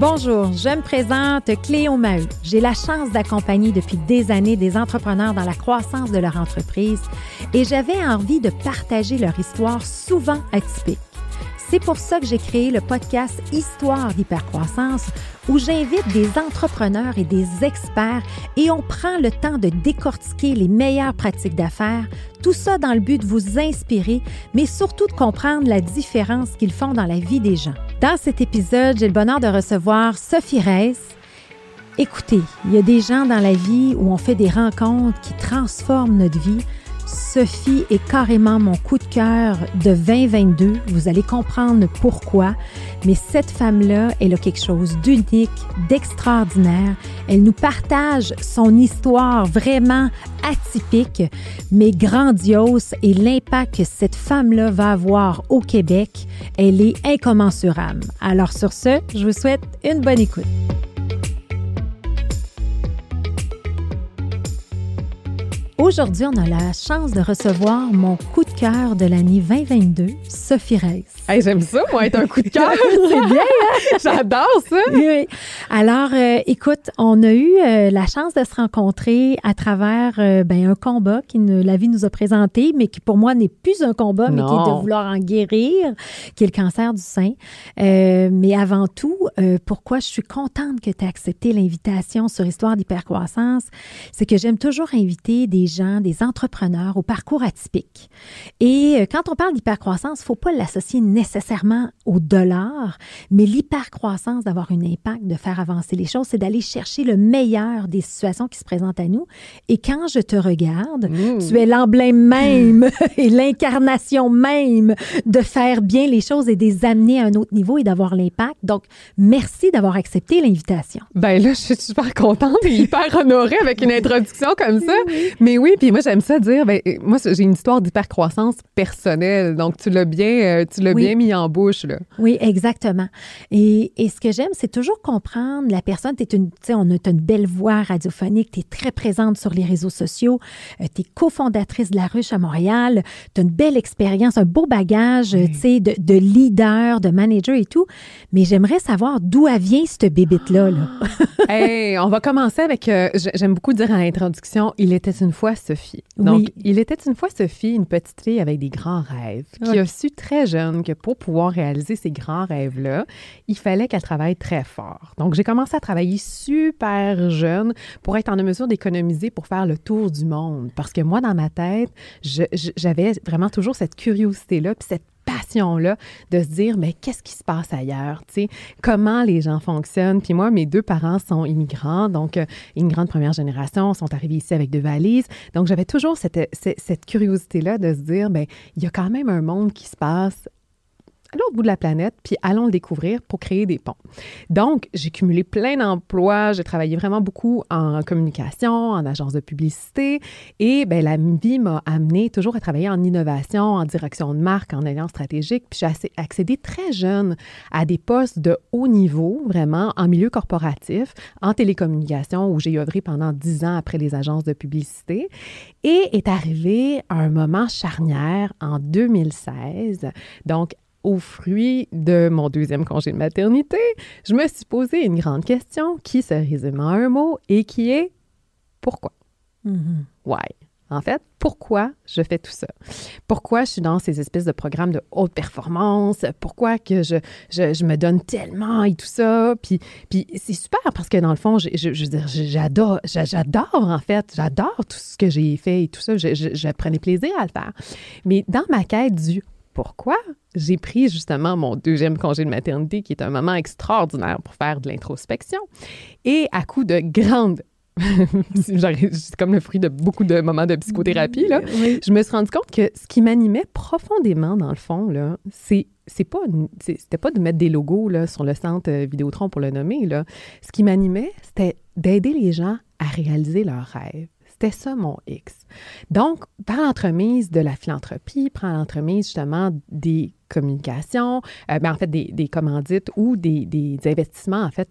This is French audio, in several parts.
Bonjour, je me présente Cléo Maheu. J'ai la chance d'accompagner depuis des années des entrepreneurs dans la croissance de leur entreprise et j'avais envie de partager leur histoire souvent atypique. C'est pour ça que j'ai créé le podcast Histoire d'hypercroissance où j'invite des entrepreneurs et des experts et on prend le temps de décortiquer les meilleures pratiques d'affaires, tout ça dans le but de vous inspirer, mais surtout de comprendre la différence qu'ils font dans la vie des gens. Dans cet épisode, j'ai le bonheur de recevoir Sophie Reiss. Écoutez, il y a des gens dans la vie où on fait des rencontres qui transforment notre vie. Sophie est carrément mon coup de cœur de 2022. Vous allez comprendre pourquoi. Mais cette femme-là, elle a quelque chose d'unique, d'extraordinaire. Elle nous partage son histoire vraiment atypique, mais grandiose et l'impact que cette femme-là va avoir au Québec, elle est incommensurable. Alors sur ce, je vous souhaite une bonne écoute. Aujourd'hui, on a la chance de recevoir mon coup de cœur de l'année 2022, Sophie Reiss. Hey, J'aime ça, moi, être un coup de cœur. C'est bien, hein? J'adore ça. Oui. Alors, euh, écoute, on a eu euh, la chance de se rencontrer à travers euh, ben, un combat qui ne, la vie nous a présenté, mais qui pour moi n'est plus un combat, mais qui est de vouloir en guérir, qui est le cancer du sein. Euh, mais avant tout, euh, pourquoi je suis contente que tu aies accepté l'invitation sur Histoire d'hypercroissance, c'est que j'aime toujours inviter des gens, des entrepreneurs au parcours atypique. Et euh, quand on parle d'hypercroissance, il ne faut pas l'associer nécessairement au dollar, mais l'hypercroissance, d'avoir un impact, de faire avancer les choses, c'est d'aller chercher le meilleur des situations qui se présentent à nous. Et quand je te regarde, Mm. tu es l'emblème même et l'incarnation même de faire bien les choses et de les amener à un autre niveau et d'avoir l'impact. Donc, merci d'avoir accepté l'invitation. Ben là, je suis super contente et hyper honorée avec une introduction comme ça. Mais oui, puis moi, j'aime ça dire, ben, moi, j'ai une histoire d'hypercroissance personnelle. Donc, tu l'as bien, euh, tu l'as Oui. bien mis en bouche, là. Oui, exactement. Et, et ce que j'aime, c'est toujours comprendre la personne. T'es une, tu sais, on a t'as une belle voix radiophonique, tu es très présente sur les réseaux sociaux, tu es cofondatrice de La Ruche à Montréal, tu as une belle expérience, un beau bagage, euh, tu sais, de, de leader, de manager et tout. Mais j'aimerais savoir d'où vient cette bébite-là. Là. hey, on va commencer avec, euh, j'aime beaucoup dire à l'introduction, il était une fois Sophie. Donc, Oui. il était une fois Sophie, une petite fille avec des grands rêves, qui a su très jeune que pour pouvoir réaliser ces grands rêves-là, il fallait qu'elle travaille très fort. Donc, j'ai commencé à travailler super jeune pour être en mesure d'économiser pour faire le tour du monde. Parce que moi, dans ma tête, j'avais vraiment toujours cette curiosité-là, puis cette de se dire, mais qu'est-ce qui se passe ailleurs? Tu sais, comment les gens fonctionnent? Puis moi, mes deux parents sont immigrants, donc euh, immigrants de première génération, sont arrivés ici avec deux valises. Donc, j'avais toujours cette, cette, cette curiosité-là de se dire, ben il y a quand même un monde qui se passe à l'autre bout de la planète, puis allons le découvrir pour créer des ponts. Donc, j'ai cumulé plein d'emplois, j'ai travaillé vraiment beaucoup en communication, en agence de publicité, et ben la vie m'a amené toujours à travailler en innovation, en direction de marque, en alliance stratégique, puis j'ai accédé très jeune à des postes de haut niveau, vraiment, en milieu corporatif, en télécommunication, où j'ai œuvré pendant dix ans après les agences de publicité, et est arrivé un moment charnière en 2016, donc au fruit de mon deuxième congé de maternité, je me suis posé une grande question qui se résume en un mot et qui est pourquoi? Mhm. Why? En fait, pourquoi je fais tout ça? Pourquoi je suis dans ces espèces de programmes de haute performance? Pourquoi que je, je, je me donne tellement et tout ça? Puis, puis c'est super parce que dans le fond, je, je, je veux dire, j'adore, j'a- j'adore en fait, j'adore tout ce que j'ai fait et tout ça. Je prenais plaisir à le faire. Mais dans ma quête du pourquoi, j'ai pris justement mon deuxième congé de maternité, qui est un moment extraordinaire pour faire de l'introspection. Et à coup de grande J'arrive- C'est comme le fruit de beaucoup de moments de psychothérapie. Là. Oui. Je me suis rendu compte que ce qui m'animait profondément, dans le fond, là, c'est c'est pas c'était pas de mettre des logos là, sur le centre euh, Vidéotron pour le nommer. Là. Ce qui m'animait, c'était d'aider les gens à réaliser leurs rêves. C'était ça mon X. Donc, par l'entremise de la philanthropie, par l'entremise justement des communications, euh, ben, en fait des, des commandites ou des, des investissements en fait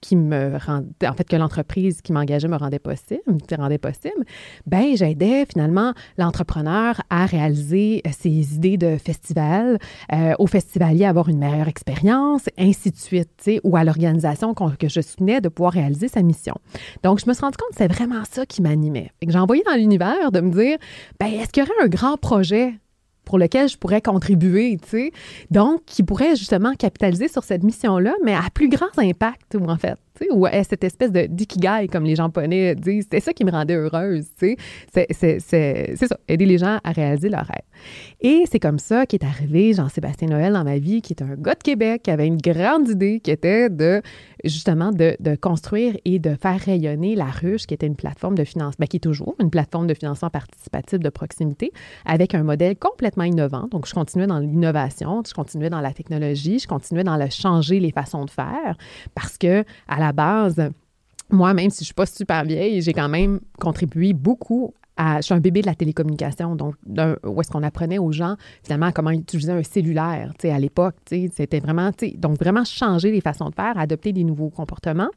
qui me rendait, en fait, que l'entreprise qui m'engageait me rendait possible, me rendait possible, ben j'aidais finalement l'entrepreneur à réaliser euh, ses idées de festival, euh, au festivalier à avoir une meilleure expérience, ainsi de suite, ou à l'organisation que je soutenais de pouvoir réaliser sa mission. Donc, je me suis rendu compte que c'est vraiment ça qui m'animait. J'ai envoyé dans l'univers de me dire, ben est-ce qu'il y aurait un grand projet pour lequel je pourrais contribuer, tu sais. Donc, qui pourrait justement capitaliser sur cette mission-là, mais à plus grand impact, en fait ou cette espèce de d'ikigai, comme les japonais disent. C'était ça qui me rendait heureuse, tu sais. C'est ça, aider les gens à réaliser leurs rêves. Et c'est comme ça qu'est arrivé Jean-Sébastien Noël dans ma vie, qui est un gars de Québec, qui avait une grande idée, qui était de, justement, de, construire et de faire rayonner la ruche, qui était une plateforme de financement, ben, qui est toujours une plateforme de financement participatif de proximité, avec un modèle complètement innovant. Donc, je continuais dans l'innovation, je continuais dans la technologie, je continuais dans le changer les façons de faire, parce que à la la base, moi, même si je ne suis pas super vieille, j'ai quand même contribué beaucoup je suis un bébé de la télécommunication, donc où est-ce qu'on apprenait aux gens finalement comment utiliser un cellulaire, tu sais, à l'époque, tu sais, c'était vraiment, tu sais, donc vraiment changer les façons de faire, adopter des nouveaux comportements.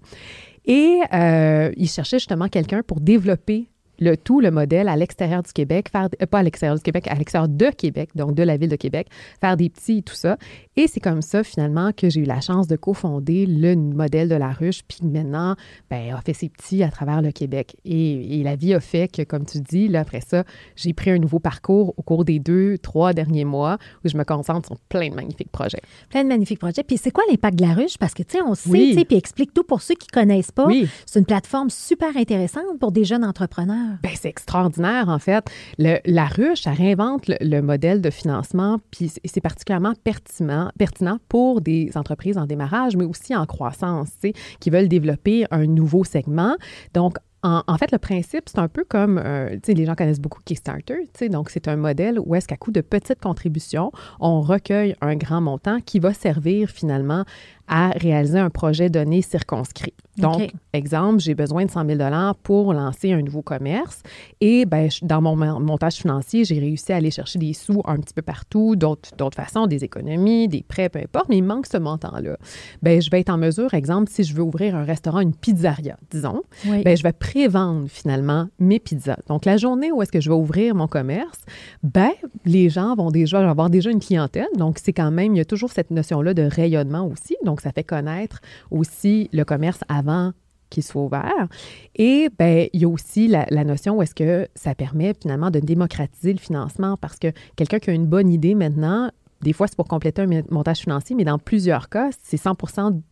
Et euh, il cherchait justement quelqu'un pour développer le tout, le modèle à l'extérieur du Québec, faire, euh, pas à l'extérieur du Québec, à l'extérieur de Québec, donc de la ville de Québec, faire des petits et tout ça. Et c'est comme ça, finalement, que j'ai eu la chance de cofonder le modèle de la ruche, puis maintenant, ben, a fait ses petits à travers le Québec. Et, la vie a fait que, comme tu dis, là, après ça, j'ai pris un nouveau parcours au cours des deux, trois derniers mois où je me concentre sur plein de magnifiques projets. Plein de magnifiques projets. Puis c'est quoi l'impact de la ruche? Parce que, tu sais, on sait, tu sais, puis explique tout pour ceux qui connaissent pas. Oui. C'est une plateforme super intéressante pour des jeunes entrepreneurs. Ben, c'est extraordinaire, en fait. la ruche, ça réinvente le, modèle de financement, puis c'est particulièrement pertinent, pertinent pour des entreprises en démarrage, mais aussi en croissance, qui veulent développer un nouveau segment. Donc, en, fait, le principe, c'est un peu comme, euh, tu sais, les gens connaissent beaucoup Kickstarter, tu sais, donc c'est un modèle où est-ce qu'à coup de petites contributions, on recueille un grand montant qui va servir finalement à réaliser un projet donné circonscrit. Donc, exemple, j'ai besoin de 100 000 pour lancer un nouveau commerce et ben, dans mon montage financier, j'ai réussi à aller chercher des sous un petit peu partout, d'autres façons, des économies, des prêts, peu importe, mais il manque ce montant-là. Ben, je vais être en mesure, exemple, si je veux ouvrir un restaurant, une pizzeria, disons, ben, je vais prévendre finalement mes pizzas. Donc, la journée où est-ce que je vais ouvrir mon commerce, ben, les gens vont déjà avoir déjà une clientèle. Donc, c'est quand même, il y a toujours cette notion-là de rayonnement aussi. Donc, ça fait connaître aussi le commerce avant qu'il soit ouvert. Et ben, il y a aussi la, la notion où est-ce que ça permet finalement de démocratiser le financement parce que quelqu'un qui a une bonne idée maintenant des fois, c'est pour compléter un montage financier, mais dans plusieurs cas, c'est 100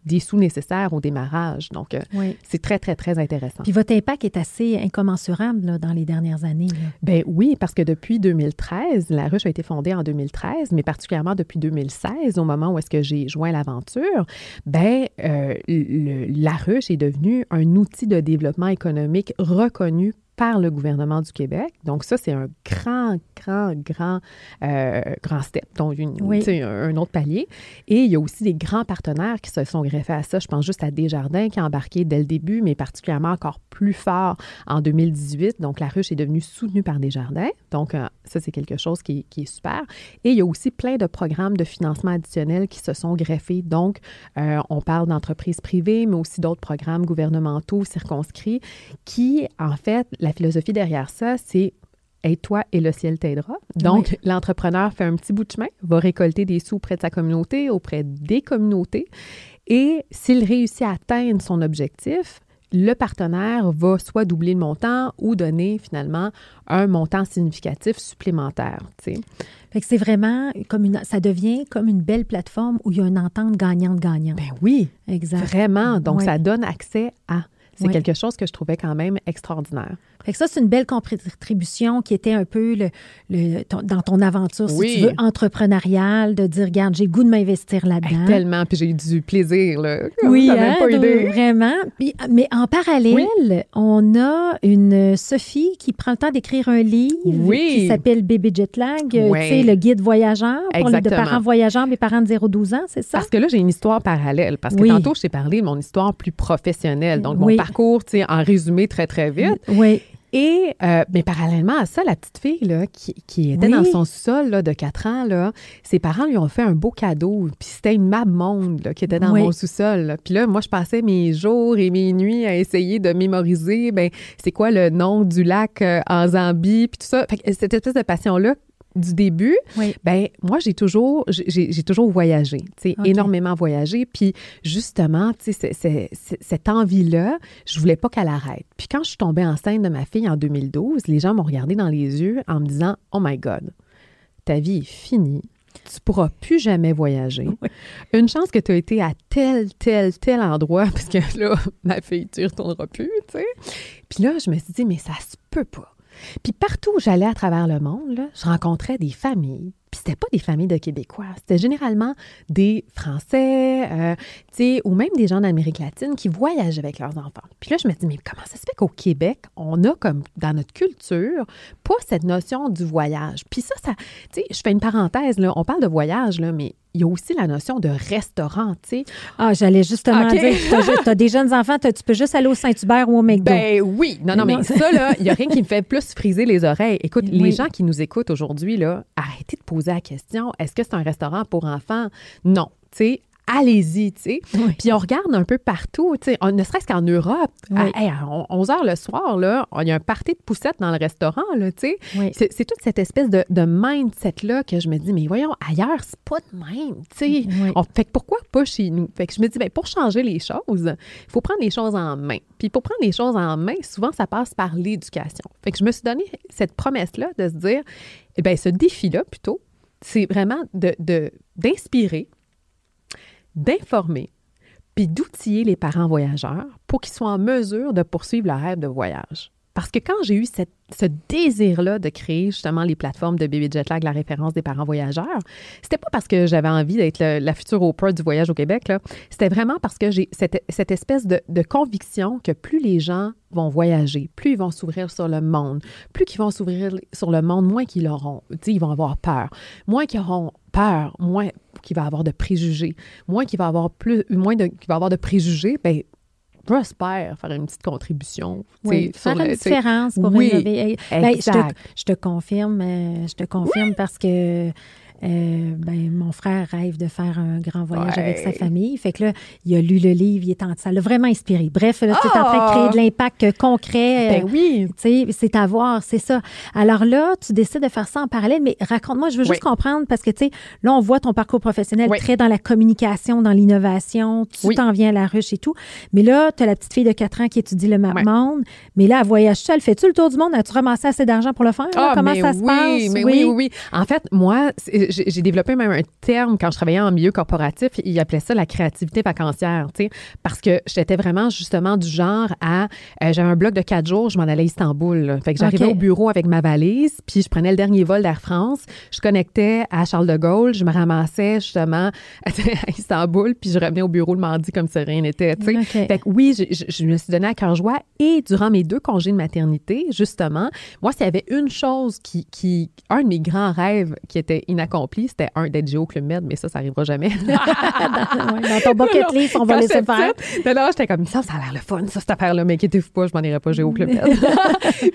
des sous nécessaires au démarrage. Donc, euh, c'est très, très, très intéressant. Puis votre impact est assez incommensurable dans les dernières années. Ben oui, parce que depuis 2013, la ruche a été fondée en 2013, mais particulièrement depuis 2016, au moment où est-ce que j'ai joint l'aventure, ben euh, la ruche est devenue un outil de développement économique reconnu par le gouvernement du Québec. Donc ça, c'est un grand, grand, grand, euh, grand step, donc une, un autre palier. Et il y a aussi des grands partenaires qui se sont greffés à ça. Je pense juste à Desjardins qui a embarqué dès le début, mais particulièrement encore plus fort en 2018. Donc la ruche est devenue soutenue par Desjardins. Donc euh, ça, c'est quelque chose qui, qui, est super. Et il y a aussi plein de programmes de financement additionnels qui se sont greffés. Donc euh, on parle d'entreprises privées, mais aussi d'autres programmes gouvernementaux circonscrits qui, en fait, la philosophie derrière ça, c'est aide-toi et le ciel t'aidera. Donc, l'entrepreneur fait un petit bout de chemin, va récolter des sous auprès de sa communauté, auprès des communautés. Et s'il réussit à atteindre son objectif, le partenaire va soit doubler le montant ou donner finalement un montant significatif supplémentaire. Fait que c'est vraiment comme une, ça devient comme une belle plateforme où il y a une entente gagnante-gagnante. Ben oui, exact. Vraiment. Donc, ça donne accès à. C'est quelque chose que je trouvais quand même extraordinaire. Fait que ça, c'est une belle contribution qui était un peu le, dans ton aventure, si tu veux, entrepreneuriale, de dire, regarde, j'ai goût de m'investir là-dedans. tellement, puis j'ai eu du plaisir, là. Oui, hein, pas idée. vraiment. mais en parallèle, on a une Sophie qui prend le temps d'écrire un livre qui s'appelle Bébé Jetlag, euh, tu sais, le guide voyageur pour les parents voyageurs, mes parents de 0-12 ans, c'est ça? Parce que là, j'ai une histoire parallèle. Parce que tantôt, je t'ai parlé de mon histoire plus professionnelle, donc mon parcours, tu sais, en résumé très, très vite. Oui. Et, euh, mais parallèlement à ça, la petite fille là, qui, qui était Oui. dans son sol là, de 4 ans, là, ses parents lui ont fait un beau cadeau. Puis c'était une map monde là, qui était dans Oui. mon sous-sol. Puis là, moi, je passais mes jours et mes nuits à essayer de mémoriser, ben, c'est quoi le nom du lac euh, en Zambie, puis tout ça. Fait que cette espèce de passion-là, du début, Oui. ben moi j'ai toujours j'ai- toujours voyagé, tu énormément voyagé, puis justement, tu sais cette envie là, je voulais pas qu'elle arrête. Puis quand je suis tombée enceinte de ma fille en 2012, les gens m'ont regardé dans les yeux en me disant "Oh my god, ta vie est finie." Tu pourras plus jamais voyager. Une chance que tu as été à tel, tel, tel endroit, parce que là, ma fille, tu y retourneras plus, tu sais. Puis là, je me suis dit, mais ça se peut pas. Puis partout où j'allais à travers le monde, là, je rencontrais des familles. Puis c'était pas des familles de Québécois, c'était généralement des Français, euh, tu sais, ou même des gens d'Amérique latine qui voyagent avec leurs enfants. Puis là, je me dis, mais comment ça se fait qu'au Québec, on a comme dans notre culture pas cette notion du voyage? Puis ça, ça, tu sais, je fais une parenthèse là, on parle de voyage là, mais il y a aussi la notion de restaurant, tu sais. Ah, j'allais justement OK. dire, tu as, des jeunes enfants, tu peux juste aller au Saint-Hubert ou au McDo. Ben oui. Non, non, mais ça, là, il n'y a rien qui me fait plus friser les oreilles. Écoute, Oui. les gens qui nous écoutent aujourd'hui, là, arrêtez de poser la question est-ce que c'est un restaurant pour enfants? Non. Tu sais, allez-y, tu sais. Oui. Puis on regarde un peu partout, tu sais, ne serait-ce qu'en Europe, Oui. à, hey, à 11 heures le soir, là, il y a un party de poussettes dans le restaurant, là, tu sais. Oui. C'est c'est toute cette espèce de, de mindset-là que je me dis, mais voyons, ailleurs, c'est pas de même, tu sais. On- fait que pourquoi pas chez nous? Fait que je me dis, ben, pour changer les choses, il faut prendre les choses en main. Puis pour prendre les choses en main, souvent, ça passe par l'éducation. Fait que je me suis donné cette promesse-là de se dire, eh bien, ce défi-là, plutôt, c'est vraiment de- de- d'inspirer, d'informer, puis d'outiller les parents voyageurs pour qu'ils soient en mesure de poursuivre leur rêve de voyage. Parce que quand j'ai eu ce désir-là de créer justement les plateformes de Baby Jetlag, la référence des parents voyageurs, c'était pas parce que j'avais envie d'être la future Oprah du voyage au Québec, c'était vraiment parce que j'ai cette, espèce de, conviction que plus les gens vont voyager, plus ils vont s'ouvrir sur le monde, plus qu'ils vont s'ouvrir sur le monde, moins qu'ils auront, ils vont avoir peur, moins qu'ils auront peur, moins qu'il va avoir de préjugés, moins qu'il va avoir plus, moins va avoir de préjugés, ben prospère, faire une petite contribution. Oui, faire une le- différence pour Oui, innover. Ben, je, te, exact. je te confirme, euh, je te confirme parce que euh, ben, mon frère rêve de faire un grand voyage Ouais. avec sa famille. Fait que là, il a lu le livre, il est en, ça l'a vraiment inspiré. Bref, là, tu es en train de Ah! créer de l'impact euh, concret. Ben euh, oui. c'est à voir, c'est ça. Alors là, tu décides de faire ça en parallèle, mais raconte-moi, je veux juste comprendre parce que, tu sais, là, on voit ton parcours professionnel Oui. très dans la communication, dans l'innovation, tu Oui. t'en viens à la ruche et tout. Mais là, tu as la petite fille de 4 ans qui étudie le monde, mais là, elle voyage seule. Fais-tu le tour du monde? As-tu ramassé assez d'argent pour le faire? là? Ah, Comment ça se passe? Mais oui. oui, oui, En fait, moi, j'ai développé même un terme quand je travaillais en milieu corporatif. Ils appelaient ça la créativité vacancière, tu sais, parce que j'étais vraiment justement du genre à. euh, J'avais un bloc de quatre jours, je m'en allais à Istanbul. là. Fait que j'arrivais au bureau avec ma valise, puis je prenais le dernier vol d'Air France, je connectais à Charles de Gaulle, je me ramassais justement à Istanbul, puis je revenais au bureau le mardi comme si rien n'était, tu sais. Fait que oui, je, je- je me suis donné à cœur joie et durant mes deux congés de maternité, justement, moi, s'il y avait une chose qui, qui, un de mes grands rêves qui était inaccompli, c'était un d'être Géo Club Med, mais ça, ça arrivera jamais. Ouais, dans ton bucket list, on va laisser faire. Non, non, j'étais comme ça, ça a l'air le fun, ça, cette affaire-là, mais inquiétez-vous pas, je m'en irai pas Géo Club Med.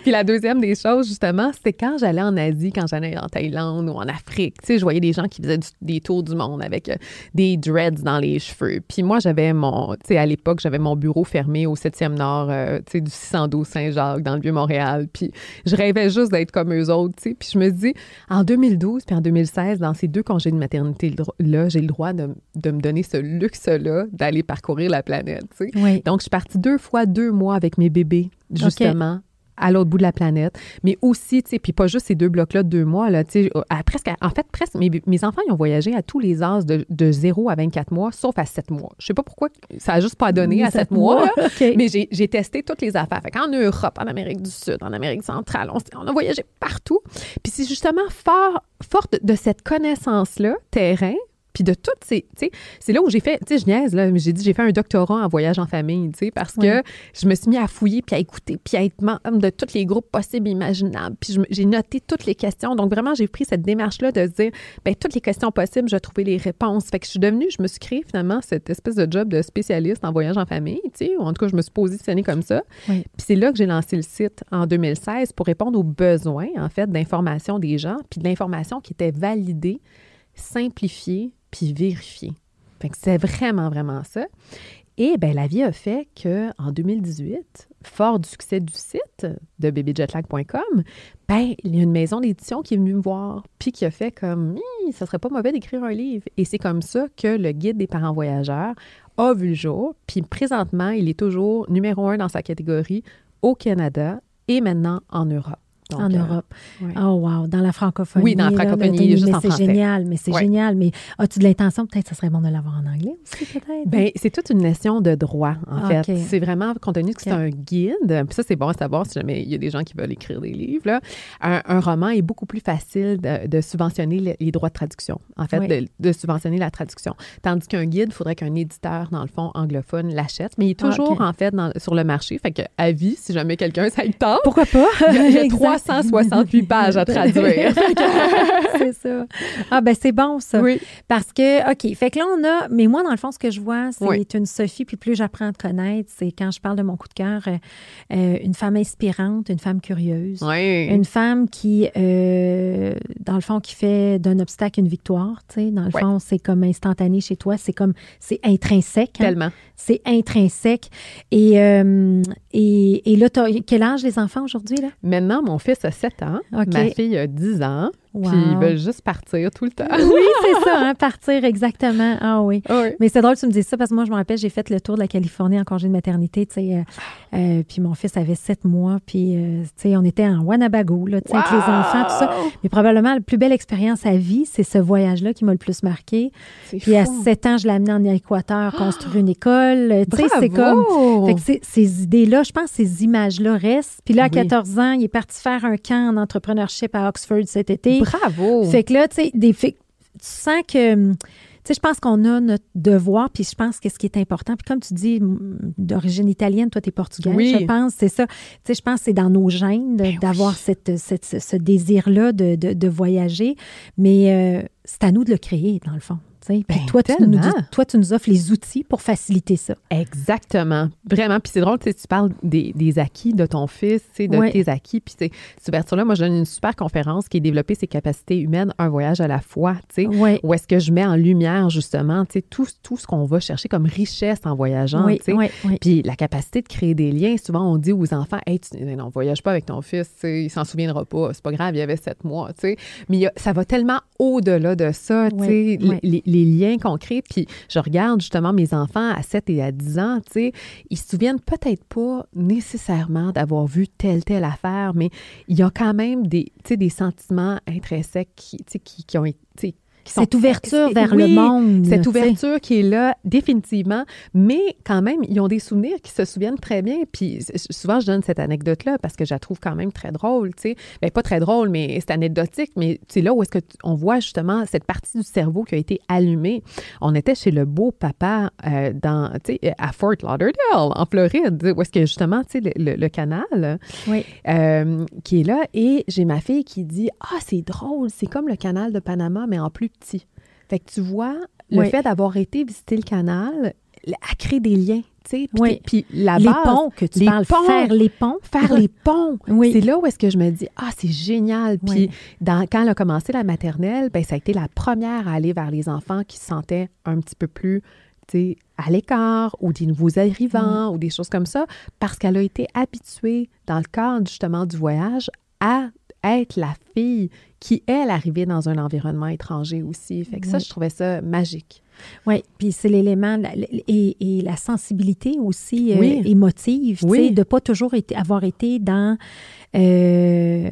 Puis la deuxième des choses, justement, c'était quand j'allais en Asie, quand j'allais en Thaïlande ou en Afrique. Tu sais, je voyais des gens qui faisaient du- des tours du monde avec euh, des dreads dans les cheveux. Puis moi, j'avais mon, tu sais, à l'époque, j'avais mon bureau fermé au 7e Nord, euh, tu sais, du 612 Saint-Jacques, dans le Vieux-Montréal. Puis je rêvais juste d'être comme eux autres, tu sais. Puis je me dis, en 2012 puis en 2016, dans ces deux congés de maternité-là, j'ai le droit de, de me donner ce luxe-là d'aller parcourir la planète. Oui. Donc, je suis partie deux fois deux mois avec mes bébés, justement. À l'autre bout de la planète, mais aussi, tu sais, puis pas juste ces deux blocs-là de deux mois, là, tu sais, presque, en fait, presque, mes, mes enfants, ils ont voyagé à tous les âges de, de 0 à 24 mois, sauf à 7 mois. Je sais pas pourquoi, ça a juste pas donné à 7 mois, mais j'ai testé toutes les affaires. Fait qu'en Europe, en Amérique du Sud, en Amérique centrale, on, on a voyagé partout. Puis c'est justement fort, forte de cette connaissance-là, terrain, Puis de toutes ces, tu sais, c'est là où j'ai fait, tu sais, je niaise, là, mais j'ai dit, j'ai fait un doctorat en voyage en famille, tu sais, parce que je me suis mis à fouiller, puis à écouter, puis à être membre de tous les groupes possibles, imaginables. Puis j'ai noté toutes les questions. Donc vraiment, j'ai pris cette démarche-là de se dire, ben toutes les questions possibles, je vais trouver les réponses. Fait que je suis devenue, je me suis créé finalement cette espèce de job de spécialiste en voyage en famille, tu sais, ou en tout cas, je me suis positionnée comme ça. Puis c'est là que j'ai lancé le site en 2016 pour répondre aux besoins, en fait, d'information des gens, puis de l'information qui était validée, simplifiée, puis vérifiée. Fait que c'est vraiment, vraiment ça. Et ben la vie a fait qu'en 2018, fort du succès du site de babyjetlag.com, ben il y a une maison d'édition qui est venue me voir, puis qui a fait comme, ça serait pas mauvais d'écrire un livre. Et c'est comme ça que le guide des parents voyageurs a vu le jour. Puis présentement, il est toujours numéro un dans sa catégorie au Canada et maintenant en Europe en euh, Europe. Oh, wow. Dans la francophonie. Oui, dans la francophonie, juste mais c'est génial, mais c'est génial. Mais as-tu de l'intention? Peut-être que ce serait bon de l'avoir en anglais aussi, peut-être? Bien, c'est toute une nation de droit, en fait. C'est vraiment, compte tenu que c'est un guide, puis ça, c'est bon à savoir si jamais il y a des gens qui veulent écrire des livres, là. Un, roman est beaucoup plus facile de, subventionner les, droits de traduction, en fait, de, subventionner la traduction. Tandis qu'un guide, il faudrait qu'un éditeur, dans le fond, anglophone, l'achète, mais il est ah, toujours, en fait, sur le marché. Fait que, à vie, si jamais quelqu'un, ça y tente. Pourquoi pas? Il y a, 368 pages à traduire. c'est ça. Ah, ben c'est bon, ça. Oui. Parce que, OK, fait que là, on a. Mais moi, dans le fond, ce que je vois, c'est une Sophie, puis plus j'apprends à te connaître, c'est quand je parle de mon coup de cœur, euh, euh, une femme inspirante, une femme curieuse. Oui. Une femme qui, euh, dans le fond, qui fait d'un obstacle une victoire. Tu sais, dans le fond, c'est comme instantané chez toi. C'est comme. C'est intrinsèque. Hein. Tellement. C'est intrinsèque. Et, et, et là, quel âge les enfants aujourd'hui? là? Maintenant, mon fils a 7 ans. Ma fille a 10 ans. Puis ils veulent juste partir tout le temps. oui, c'est ça, hein, partir exactement. Ah oui. Mais c'est drôle que tu me dises ça parce que moi, je me rappelle, j'ai fait le tour de la Californie en congé de maternité, tu sais. Euh, euh, puis mon fils avait sept mois, puis, euh, tu sais, on était en Wanabago, là, tu sais, avec les enfants, tout ça. Mais probablement, la plus belle expérience à vie, c'est ce voyage-là qui m'a le plus marqué. Puis à sept ans, je l'ai amené en Équateur construire une école. Tu sais, c'est comme. Fait que ces idées-là, je pense que ces images-là restent. Puis là, à 14 ans, il est parti faire un camp en entrepreneurship à Oxford cet été. Bravo! Fait que là, tu sais, des, tu sens que hum, tu sais, je pense qu'on a notre devoir, puis je pense que ce qui est important, puis comme tu dis, d'origine italienne, toi, tu es portugaise, je pense, c'est ça. Tu sais, je pense que c'est dans nos gènes ben d'avoir cette, cette, ce désir-là de, de, de, voyager, mais euh, c'est à nous de le créer, dans le fond. Ben, toi, tu nous, toi, tu nous offres les outils pour faciliter ça. Exactement. Vraiment. Puis c'est drôle, tu parles des, des, acquis de ton fils, de tes acquis. Puis cette ouverture-là, moi, je donne une super conférence qui est développer ses capacités humaines, un voyage à la fois. Où est-ce que je mets en lumière, justement, tout, tout ce qu'on va chercher comme richesse en voyageant. Puis la capacité de créer des liens. Souvent, on dit aux enfants, hey, tu, non, voyage pas avec ton fils, il s'en souviendra pas. C'est pas grave, il y avait sept mois. Mais ça va tellement au-delà de ça. les, les liens qu'on crée. Puis je regarde justement mes enfants à 7 et à 10 ans, tu sais, ils se souviennent peut-être pas nécessairement d'avoir vu telle, telle affaire, mais il y a quand même des, des sentiments intrinsèques qui, qui, qui ont été cette ouverture vers le monde. Cette ouverture qui est là, définitivement. Mais quand même, ils ont des souvenirs qui se souviennent très bien. Puis souvent, je donne cette anecdote-là parce que je la trouve quand même très drôle. Tu sais. Bien, pas très drôle, mais c'est anecdotique. Mais c'est là où est-ce qu'on voit justement cette partie du cerveau qui a été allumée. On était chez le beau papa euh, dans, à Fort Lauderdale, en Floride, où est-ce que justement, tu sais, le, canal euh, qui est là. Et j'ai ma fille qui dit Ah, c'est drôle, c'est comme le canal de Panama, mais en plus petit. Fait que tu vois, le fait d'avoir été visiter le canal a créé des liens. Puis, oui. puis la les ponts que tu parles, faire les ponts. Faire les ponts. C'est là où est-ce que je me dis, ah, c'est génial. Puis quand elle a commencé la maternelle, ben, ça a été la première à aller vers les enfants qui se sentaient un petit peu plus à l'écart ou des nouveaux arrivants ou des choses comme ça, parce qu'elle a été habituée, dans le cadre justement du voyage, à être la fille qui, elle, arrivait dans un environnement étranger aussi. Fait que ça, je trouvais ça magique. Oui, puis c'est l'élément et, la sensibilité aussi euh, émotive, oui. de ne pas toujours été, avoir été dans euh,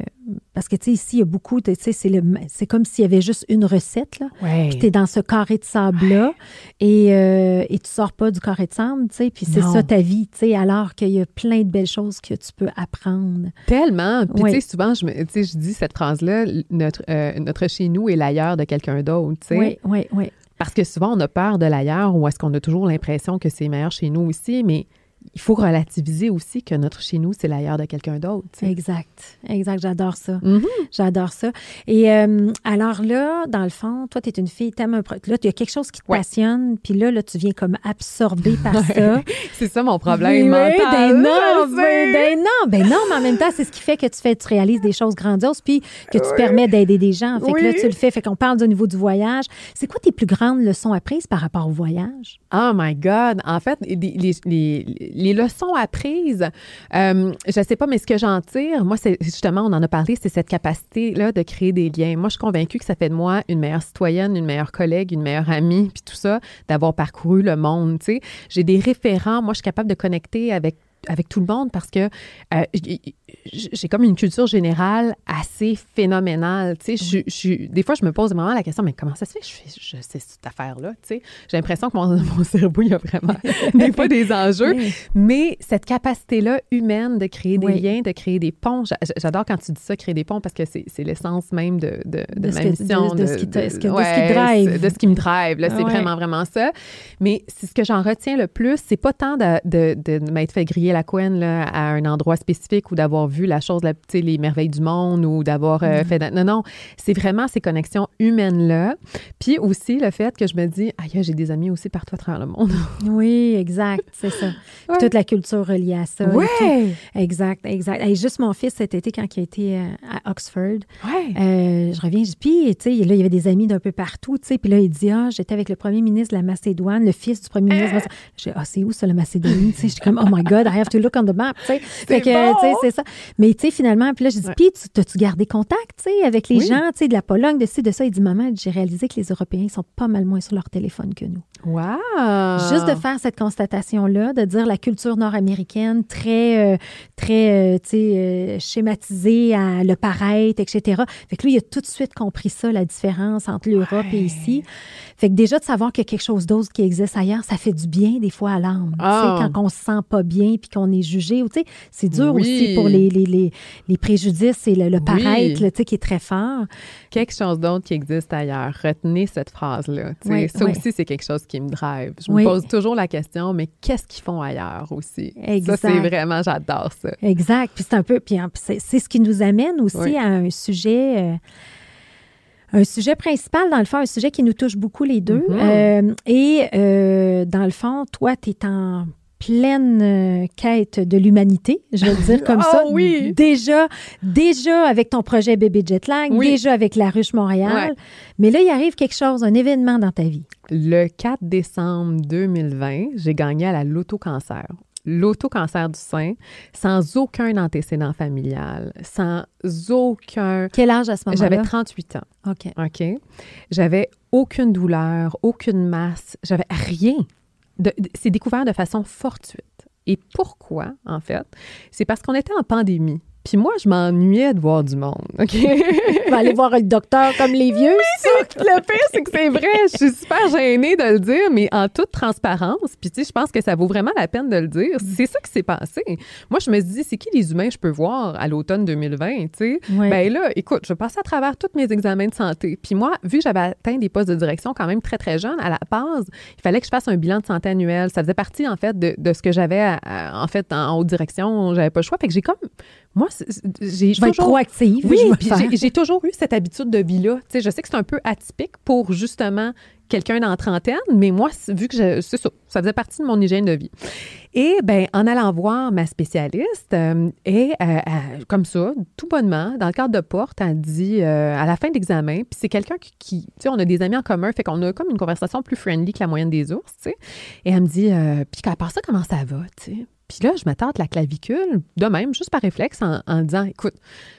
parce que, tu sais, ici, il y a beaucoup, tu sais, c'est comme s'il y avait juste une recette, là. Puis tu es dans ce carré de sable-là et, euh, et tu sors pas du carré de sable, tu sais, puis c'est ça ta vie, tu sais, alors qu'il y a plein de belles choses que tu peux apprendre. Tellement. Puis, tu sais, souvent, je, me, je dis cette phrase-là, notre, euh, notre chez nous est l'ailleurs de quelqu'un d'autre, tu sais. Oui, oui, oui. Parce que souvent, on a peur de l'ailleurs ou est-ce qu'on a toujours l'impression que c'est meilleur chez nous aussi, mais il faut relativiser aussi que notre chez nous, c'est l'ailleurs de quelqu'un d'autre. tu sais. Exact, exact. J'adore ça. Mhm. J'adore ça. Et euh, alors là, dans le fond, toi, tu es une fille, t'aimes un Là, il y a quelque chose qui te Ouais. passionne, puis là, là, tu viens comme absorbé par ça. C'est ça mon problème Oui, mental. Ben non, ben, ben non, ben non, mais en même temps, c'est ce qui fait que tu fais, tu réalises des choses grandioses, puis que tu Oui. permets d'aider des gens. Fait que là, tu le fais. Fait qu'on parle du niveau du voyage. C'est quoi tes plus grandes leçons apprises par rapport au voyage? Oh my God! En fait, les, les, les- les leçons apprises, euh, je sais pas, mais ce que j'en tire, moi, c'est justement, on en a parlé, c'est cette capacité-là de créer des liens. Moi, je suis convaincue que ça fait de moi une meilleure citoyenne, une meilleure collègue, une meilleure amie, puis tout ça, d'avoir parcouru le monde, tu sais. J'ai des référents. Moi, je suis capable de connecter avec avec tout le monde parce que euh, j'ai comme une culture générale assez phénoménale. Tu sais, je, je- des fois, je me pose vraiment la question, mais comment ça se fait? Que je, fais, je sais cette affaire-là? Tu sais, j'ai l'impression que mon, mon cerveau, il y a vraiment des fois des enjeux. Oui. Mais cette capacité-là humaine de créer des Oui. liens, de créer des ponts, j'a- j'adore quand tu dis ça, créer des ponts, parce que c'est l'essence même de, de, de ma mission. de- ce qui de ce qui ouais, drive. c'est- De ce qui me drive. C'est Ouais. vraiment, vraiment ça. Mais c'est ce que j'en retiens le plus, c'est pas tant de, de, de m'être fait griller la couenne là, à un endroit spécifique ou d'avoir vu la chose, la, les merveilles du monde ou d'avoir euh, fait... Non, non, c'est vraiment ces connexions humaines-là. Puis aussi le fait que je me dis, aïe, j'ai des amis aussi partout à travers le monde. Oui, exact, c'est ça. Puis Ouais. Toute la culture reliée à ça. Ouais! Exact, exact. Et juste mon fils cet été, quand il a été euh, à Oxford, Ouais! Euh, je reviens, je dis, puis, tu sais, là, il y avait des amis d'un peu partout, tu sais, puis là, il dit, ah, j'étais avec le premier ministre de la Macédoine, le fils du premier ministre. Je dis, ah, c'est où ça, la Macédoine? tu sais, j'étais comme, oh my God, have to look on the map, tu sais. Fait que, bon! tu sais, c'est ça. Mais, tu sais, finalement, puis là, dit, Ouais. puis, tu- t'as-tu gardé contact, tu sais, avec les Oui. gens, tu sais, de la Pologne, de ci, de ça? Il dit, maman, j'ai réalisé que les Européens sont pas mal moins sur leur téléphone que nous. Wow! Juste de faire cette constatation-là, de dire la culture nord-américaine très, euh, très, euh, tu sais, euh, schématisée à le paraître, etc. Fait que lui, il a tout de suite compris ça, la différence entre l'Europe et ici. Fait que déjà de savoir qu'il y a quelque chose d'autre qui existe ailleurs, ça fait du bien des fois à l'âme. Sais, quand on se sent pas bien puis qu'on est jugé, c'est dur Oui. aussi pour les, les, les, les préjudices et le, paraître, qui est très fort. quelque chose d'autre qui existe ailleurs. Retenez cette phrase-là. Oui, ça aussi, c'est quelque chose qui me drive. Je me pose toujours la question, mais qu'est-ce qu'ils font ailleurs aussi? Exact. Ça, c'est vraiment, j'adore ça. Exact. Puis c'est un peu, puis c'est c'est ce qui nous amène aussi à un sujet, euh, un sujet principal dans le fond, un sujet qui nous touche beaucoup les deux. Mhm. Euh, et euh, dans le fond, toi, tu es en pleine euh, quête de l'humanité, je vais le dire comme Oh ça. oui! Déjà, déjà avec ton projet Bébé Jetlag, Oui. déjà avec la ruche Montréal. Ouais. Mais là, il arrive quelque chose, un événement dans ta vie. Le 4 décembre 2020, j'ai gagné à la loto-cancer. L'auto-cancer du sein, sans aucun antécédent familial, sans aucun... Quel âge à ce moment-là? J'avais 38 ans. OK. OK? J'avais aucune douleur, aucune masse, j'avais rien. De- de- c'est découvert de façon fortuite. Et pourquoi, en fait? C'est parce qu'on était en pandémie. Puis moi, je m'ennuyais de voir du monde, OK? Vas aller voir le docteur comme les vieux. C'est- le pire, c'est que c'est vrai. Je suis super gênée de le dire, mais en toute transparence. Puis, tu sais, je pense que ça vaut vraiment la peine de le dire. C'est ça qui s'est passé. Moi, je me suis dit, c'est qui les humains que je peux voir à l'automne 2020, tu sais? Oui. Ben là, écoute, je passais à travers tous mes examens de santé. Puis moi, vu que j'avais atteint des postes de direction quand même très, très jeune, à la base, il fallait que je fasse un bilan de santé annuel. Ça faisait partie, en fait, de, de ce que j'avais, à- en fait, en haute direction. J'avais pas le choix. Fait que j'ai comme... Moi, j'ai Je vais être toujours- proactive. oui, j'ai- toujours eu cette habitude de vie-là. Tu sais, je sais que c'est un peu atypique pour justement quelqu'un dans la trentaine, mais moi, vu que c'est ça, ça faisait partie de mon hygiène de vie. Et ben, en allant voir ma spécialiste, euh, et euh, euh, comme ça, tout bonnement, dans le cadre de porte, elle dit euh, à la fin de l'examen, puis c'est quelqu'un qui, qui- tu sais, on a des amis en commun, fait qu'on a comme une conversation plus friendly que la moyenne des ours, tu sais. Et elle me dit, puis à part ça, comment ça va, tu sais? Puis là, je m'attends la clavicule, de même, juste par réflexe, en, disant, écoute,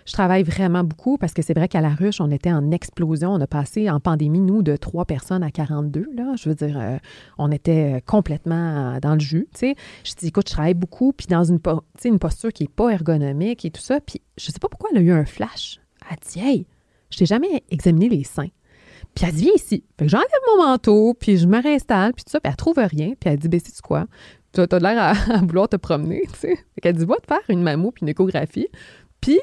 je travaille vraiment beaucoup parce que c'est vrai qu'à la ruche, on était en explosion. On a passé en pandémie, nous, de trois personnes à 42. Là. Je veux dire, euh, on était complètement dans le jus. tu sais. Je dis, écoute, je travaille beaucoup, puis dans une, une posture qui n'est pas ergonomique et tout ça. Puis je sais pas pourquoi elle a eu un flash. Elle dit, hey, je t'ai jamais examiné les seins. Puis elle dit, viens ici. J'enlève mon manteau, puis je me réinstalle, puis tout ça, puis elle trouve rien. Puis elle dit, ben, c'est quoi? Tu as l'air à, à vouloir te promener, tu sais. Fait qu'elle dit, va te faire une mammo puis une échographie. Puis,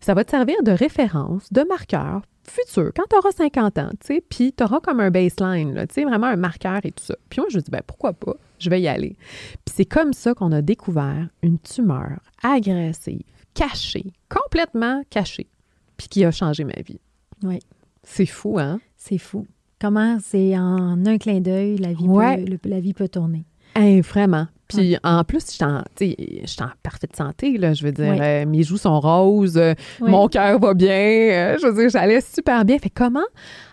ça va te servir de référence, de marqueur. futur, quand tu auras 50 ans, tu sais, puis tu auras comme un baseline, tu sais, vraiment un marqueur et tout ça. Puis moi, je me dis, ben pourquoi pas? Je vais y aller. Puis c'est comme ça qu'on a découvert une tumeur agressive, cachée, complètement cachée, puis qui a changé ma vie. Oui. C'est fou, hein? C'est fou. Comment c'est en un clin d'œil, la vie, Ouais. peut, le- la vie peut tourner. Hein, vraiment. Puis en plus, je suis en, parfaite santé, là, je veux dire. Euh, mes joues sont roses, euh, mon cœur va bien, euh, je veux dire, j'allais super bien. Fait comment,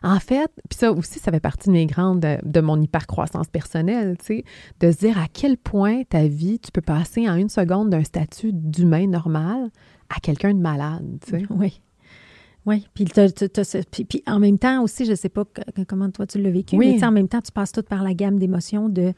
en fait, puis ça aussi, ça fait partie de mes grandes, de, de mon hypercroissance personnelle, tu sais, de se dire à quel point ta vie, tu peux passer en une seconde d'un statut d'humain normal à quelqu'un de malade, tu sais. Oui. Oui, puis, puis, puis en même temps aussi, je sais pas comment toi tu l'as vécu, Oui. mais tu sais, en même temps, tu passes tout par la gamme d'émotions de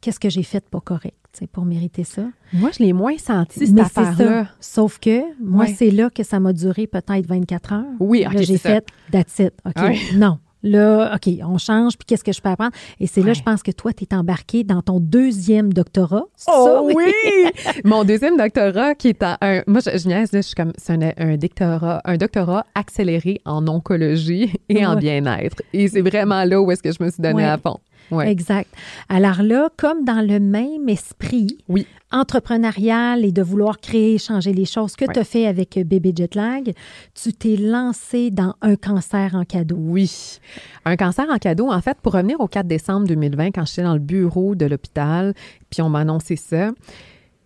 qu'est-ce que j'ai fait pas correct pour mériter ça? Moi, je l'ai moins senti, cette affaire-là. ça. Sauf que moi, Ouais. c'est là que ça m'a duré peut-être 24 heures. Oui, Là, ok, j'ai fait that's it. OK, Ouais. non. Là, OK, on change, puis qu'est-ce que je peux apprendre? Et c'est là, je pense que toi, tu es embarqué dans ton deuxième doctorat. Oh ça? oui! Mon deuxième doctorat qui est en un. Moi, je, je niaise, là, je suis comme. C'est un, un doctorat, un doctorat accéléré en oncologie et en bien-être. Et c'est vraiment là où est-ce que je me suis donné Ouais. à fond. Ouais. Exact. Alors là, comme dans le même esprit Oui. entrepreneurial et de vouloir créer, changer les choses que Ouais. tu as fait avec euh, Bébé Jetlag, tu t'es lancé dans un cancer en cadeau. Oui. Un cancer en cadeau. En fait, pour revenir au 4 décembre 2020, quand j'étais dans le bureau de l'hôpital, puis on m'a annoncé ça,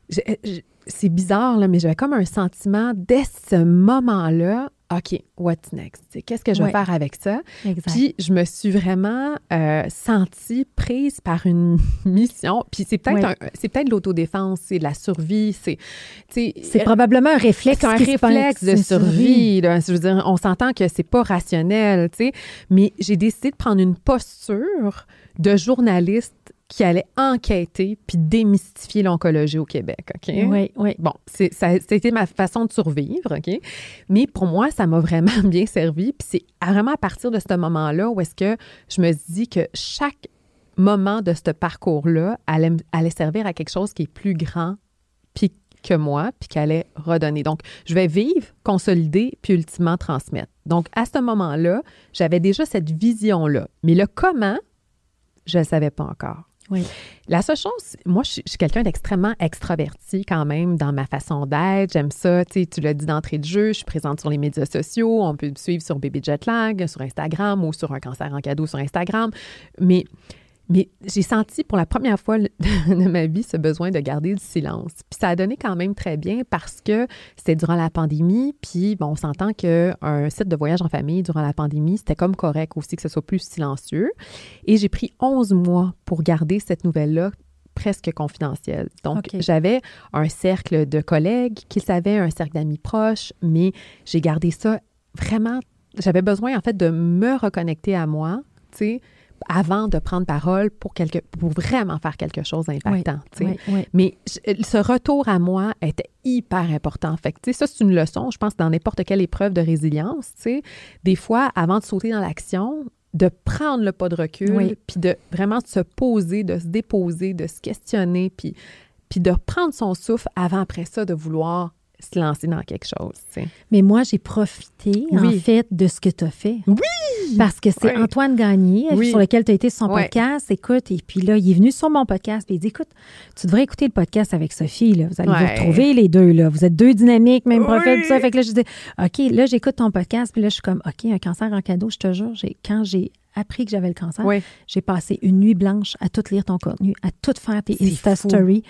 j'ai- c'est bizarre, là, mais j'avais comme un sentiment dès ce moment-là, OK, what's next? Qu'est-ce que je vais Ouais. faire avec ça? Exact. Puis je me suis vraiment euh, sentie prise par une mission. Puis c'est peut-être Ouais. un- c'est peut-être de l'autodéfense, c'est de la survie, c'est c'est probablement un réflexe. un réflexe de survie. là. Je veux dire, on s'entend que c'est pas rationnel, tu sais. Mais j'ai décidé de prendre une posture de journaliste qui allait enquêter puis démystifier l'oncologie au Québec, OK? Oui, oui. Bon, c'est, ça, c'était ma façon de survivre, OK? Mais pour moi, ça m'a vraiment bien servi. Puis c'est vraiment à partir de ce moment-là où est-ce que je me dis que chaque moment de ce parcours-là allait, allait servir à quelque chose qui est plus grand puis que moi, puis qui allait redonner. Donc, je vais vivre, consolider, puis ultimement transmettre. Donc, à ce moment-là, j'avais déjà cette vision-là. Mais le comment, je ne le savais pas encore. Oui. La seule chose, moi, je suis, quelqu'un d'extrêmement extraverti quand même dans ma façon d'être. J'aime ça. Tu sais, tu l'as dit d'entrée de jeu, je suis présente sur les médias sociaux. On peut me suivre sur Baby Jetlag, sur Instagram ou sur un cancer en cadeau sur Instagram. Mais, mais j'ai senti pour la première fois de ma vie ce besoin de garder du silence. Puis ça a donné quand même très bien parce que c'était durant la pandémie. Puis bon, on s'entend qu'un site de voyage en famille durant la pandémie, c'était comme correct aussi que ce soit plus silencieux. Et j'ai pris 11 mois pour garder cette nouvelle-là presque confidentielle. Donc, j'avais un cercle de collègues qui savaient, un cercle d'amis proches, mais j'ai gardé ça vraiment. J'avais besoin, en fait, de me reconnecter à moi, tu sais, avant de prendre parole pour, quelque, pour vraiment faire quelque chose d'impactant. Oui, oui. Mais ce retour à moi était hyper important. Fait que, ça, c'est une leçon, je pense, dans n'importe quelle épreuve de résilience, tu sais. Des fois, avant de sauter dans l'action, de prendre le pas de recul, puis de vraiment se poser, de se déposer, de se questionner, puis, puis de prendre son souffle avant, après ça, de vouloir se lancer dans quelque chose. Mais moi, j'ai profité, en fait, de ce que tu as fait. Oui! Parce que c'est Oui. Antoine Gagné, Oui. sur lequel tu as été sur son podcast. Écoute, et puis là, il est venu sur mon podcast, puis il dit Écoute, tu devrais écouter le podcast avec Sophie. Là. Vous allez vous retrouver, les deux. Là. Vous êtes deux dynamiques, même profil, tout ça. Fait que là, je dis OK, là, j'écoute ton podcast, puis là, je suis comme OK, un cancer en cadeau, je te jure, j'ai, quand j'ai appris que j'avais le cancer, Oui. j'ai passé une nuit blanche à tout lire ton contenu, à tout faire tes Insta. Stories.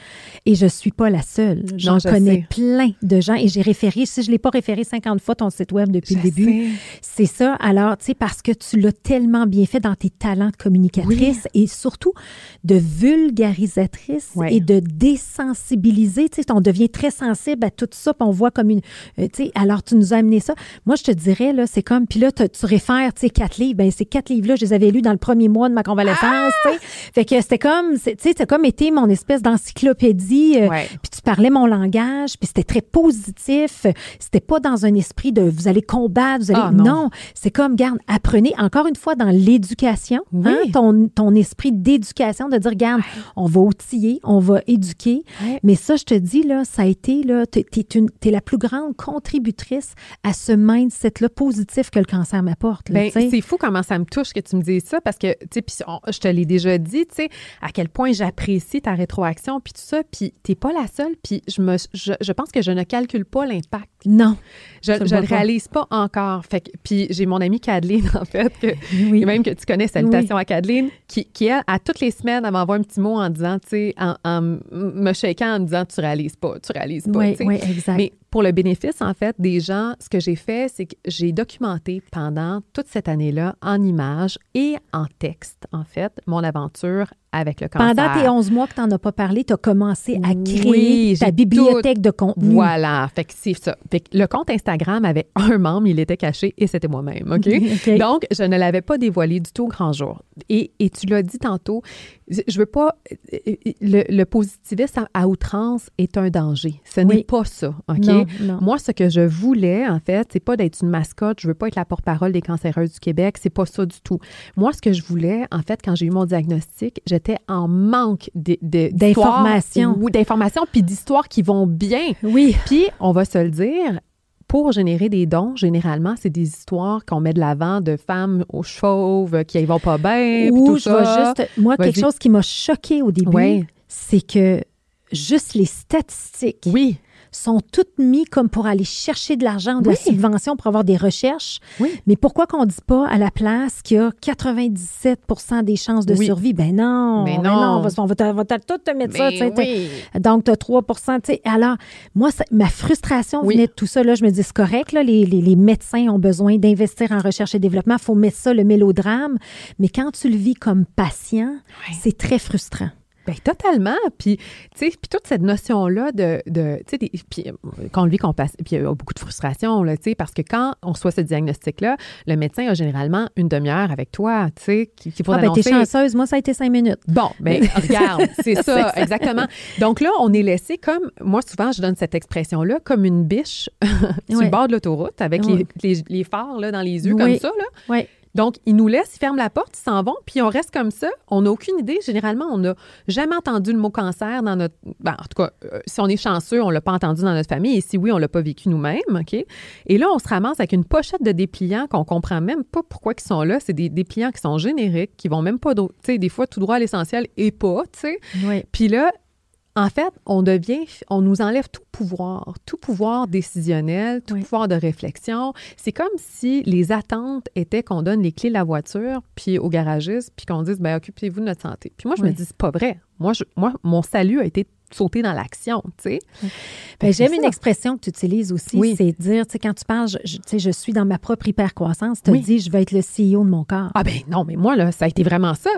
Et je suis pas la seule. J'en je connais sais. plein de gens. Et j'ai référé, si je l'ai pas référé 50 fois, ton site web depuis Je le début. C'est ça. Alors, tu sais, parce que tu l'as tellement bien fait dans tes talents de communicatrice et surtout de vulgarisatrice et de désensibiliser. Tu sais, on devient très sensible à tout ça, puis on voit comme une. euh, tu sais, alors, tu nous as amené ça. Moi, je te dirais, là, c'est comme. Puis là, tu réfères, tu sais, quatre livres. Ben, ces quatre livres-là, je les avais lus dans le premier mois de ma convalescence. sais. Fait que c'était comme, tu sais, c'est comme été mon espèce d'encyclopédie. euh, Ouais. Puis tu parlais mon langage, puis c'était très positif. C'était pas dans un esprit de vous allez combattre, vous allez. Ah, non. non, c'est comme, garde, apprenez encore une fois dans l'éducation, Oui. hein, ton, ton esprit d'éducation, de dire, garde, on va outiller, on va éduquer. Ouais. Mais ça, je te dis, là, ça a été, là, t'es, t'es une- t'es la plus grande contributrice à ce mindset-là positif que le cancer m'apporte. là, Ben, c'est fou comment ça me touche que tu me dises ça parce que, tu sais, puis je te l'ai déjà dit, tu sais, à quel point j'apprécie ta rétroaction puis tout ça, puis t'es pas la seule, puis je me, je, je pense que je ne calcule pas l'impact. non. Je, le pas. réalise pas encore. Fait que, puis j'ai mon amie Kadeline, en fait, que, Oui. et même que tu connais, salutations à Kadeline, qui, qui elle, à toutes les semaines, elle m'envoie un petit mot en disant, tu sais, en, en me shakant en me disant, tu réalises pas, tu réalises pas. Oui, oui, exact. Mais pour le bénéfice, en fait, des gens, ce que j'ai fait, c'est que j'ai documenté pendant toute cette année-là, en images et en texte, en fait, mon aventure avec le cancer. Pendant tes 11 mois que tu n'en as pas parlé, tu as commencé à créer Oui, ta bibliothèque de contenu. Voilà, fait que c'est ça. Fait que le compte Instagram avait un membre, il était caché et c'était moi-même, OK? OK. Donc, je ne l'avais pas dévoilé du tout au grand jour. Et, et tu l'as dit tantôt, je veux pas... Le, le positivisme à, à outrance est un danger. Ce Oui. n'est pas ça, OK? Non, non. Moi, ce que je voulais, en fait, c'est pas d'être une mascotte. Je veux pas être la porte-parole des cancéreuses du Québec. C'est pas ça du tout. Moi, ce que je voulais, en fait, quand j'ai eu mon diagnostic, j'étais en manque D'informations. Oui, d'informations, puis d'histoires qui vont bien. Oui. Puis, on va se le dire, pour générer des dons, généralement, c'est des histoires qu'on met de l'avant de femmes aux chauves qui ne vont pas bien. Ou je vais ça. juste. Moi, quelque chose qui m'a choqué au début, Ouais. c'est que juste les statistiques Oui, sont toutes mises comme pour aller chercher de l'argent de la Oui. subvention pour avoir des recherches. oui. Mais pourquoi qu'on ne dit pas à la place qu'il y a 97 des chances de Oui. survie? Ben non. Mais ben non. on va, on va, te- on va te- tout te mettre ça. sais, oui. Donc, tu as 3 tu sais. Alors, moi, ça- ma frustration venait de tout ça. Là, je me dis, c'est correct, là, les, les- les médecins ont besoin d'investir en recherche et développement. Il faut mettre ça, le mélodrame. Mais quand tu le vis comme patient, c'est très frustrant. Ben, totalement. Puis, tu sais, puis toute cette notion-là de, de tu sais, puis, euh, le vit, qu'on passe, puis il y a beaucoup de frustration, là, tu sais, parce que quand on reçoit ce diagnostic-là, le médecin a généralement une demi-heure avec toi, tu sais, qui, qui Ah, ben, t'es chanceuse. Moi, ça a été cinq minutes. Bon, ben regarde, c'est ça, exactement. Donc là, on est laissé comme, moi souvent, je donne cette expression-là, comme une biche sur Ouais. le bord de l'autoroute avec Ouais. les, les, les phares là, dans les yeux, Oui. comme ça. Là. Oui. Donc, ils nous laissent, ils ferment la porte, ils s'en vont, puis on reste comme ça. On n'a aucune idée. Généralement, on n'a jamais entendu le mot cancer dans notre... ben, en tout cas, euh, si on est chanceux, on l'a pas entendu dans notre famille. Et si oui, on l'a pas vécu nous-mêmes, OK? Et là, on se ramasse avec une pochette de dépliants qu'on comprend même pas pourquoi ils sont là. C'est des dépliants qui sont génériques, qui vont même pas... Tu sais, des fois, tout droit à l'essentiel et pas, tu sais. Oui. Puis là, en fait, on devient, on nous enlève tout pouvoir, tout pouvoir décisionnel, tout Oui. pouvoir de réflexion. C'est comme si les attentes étaient qu'on donne les clés de la voiture puis au garagiste puis qu'on dise ben occupez-vous de notre santé. Puis moi je me dis c'est pas vrai. Moi je, moi mon salut a été sauté dans l'action, tu sais. Ben, que J'aime une expression que tu utilises aussi, Oui. c'est dire, tu sais, quand tu parles, je, tu sais, je suis dans ma propre hypercroissance, tu Oui. dis, je vais être le CEO de mon corps. Ah ben non, mais moi, là, ça a été vraiment ça.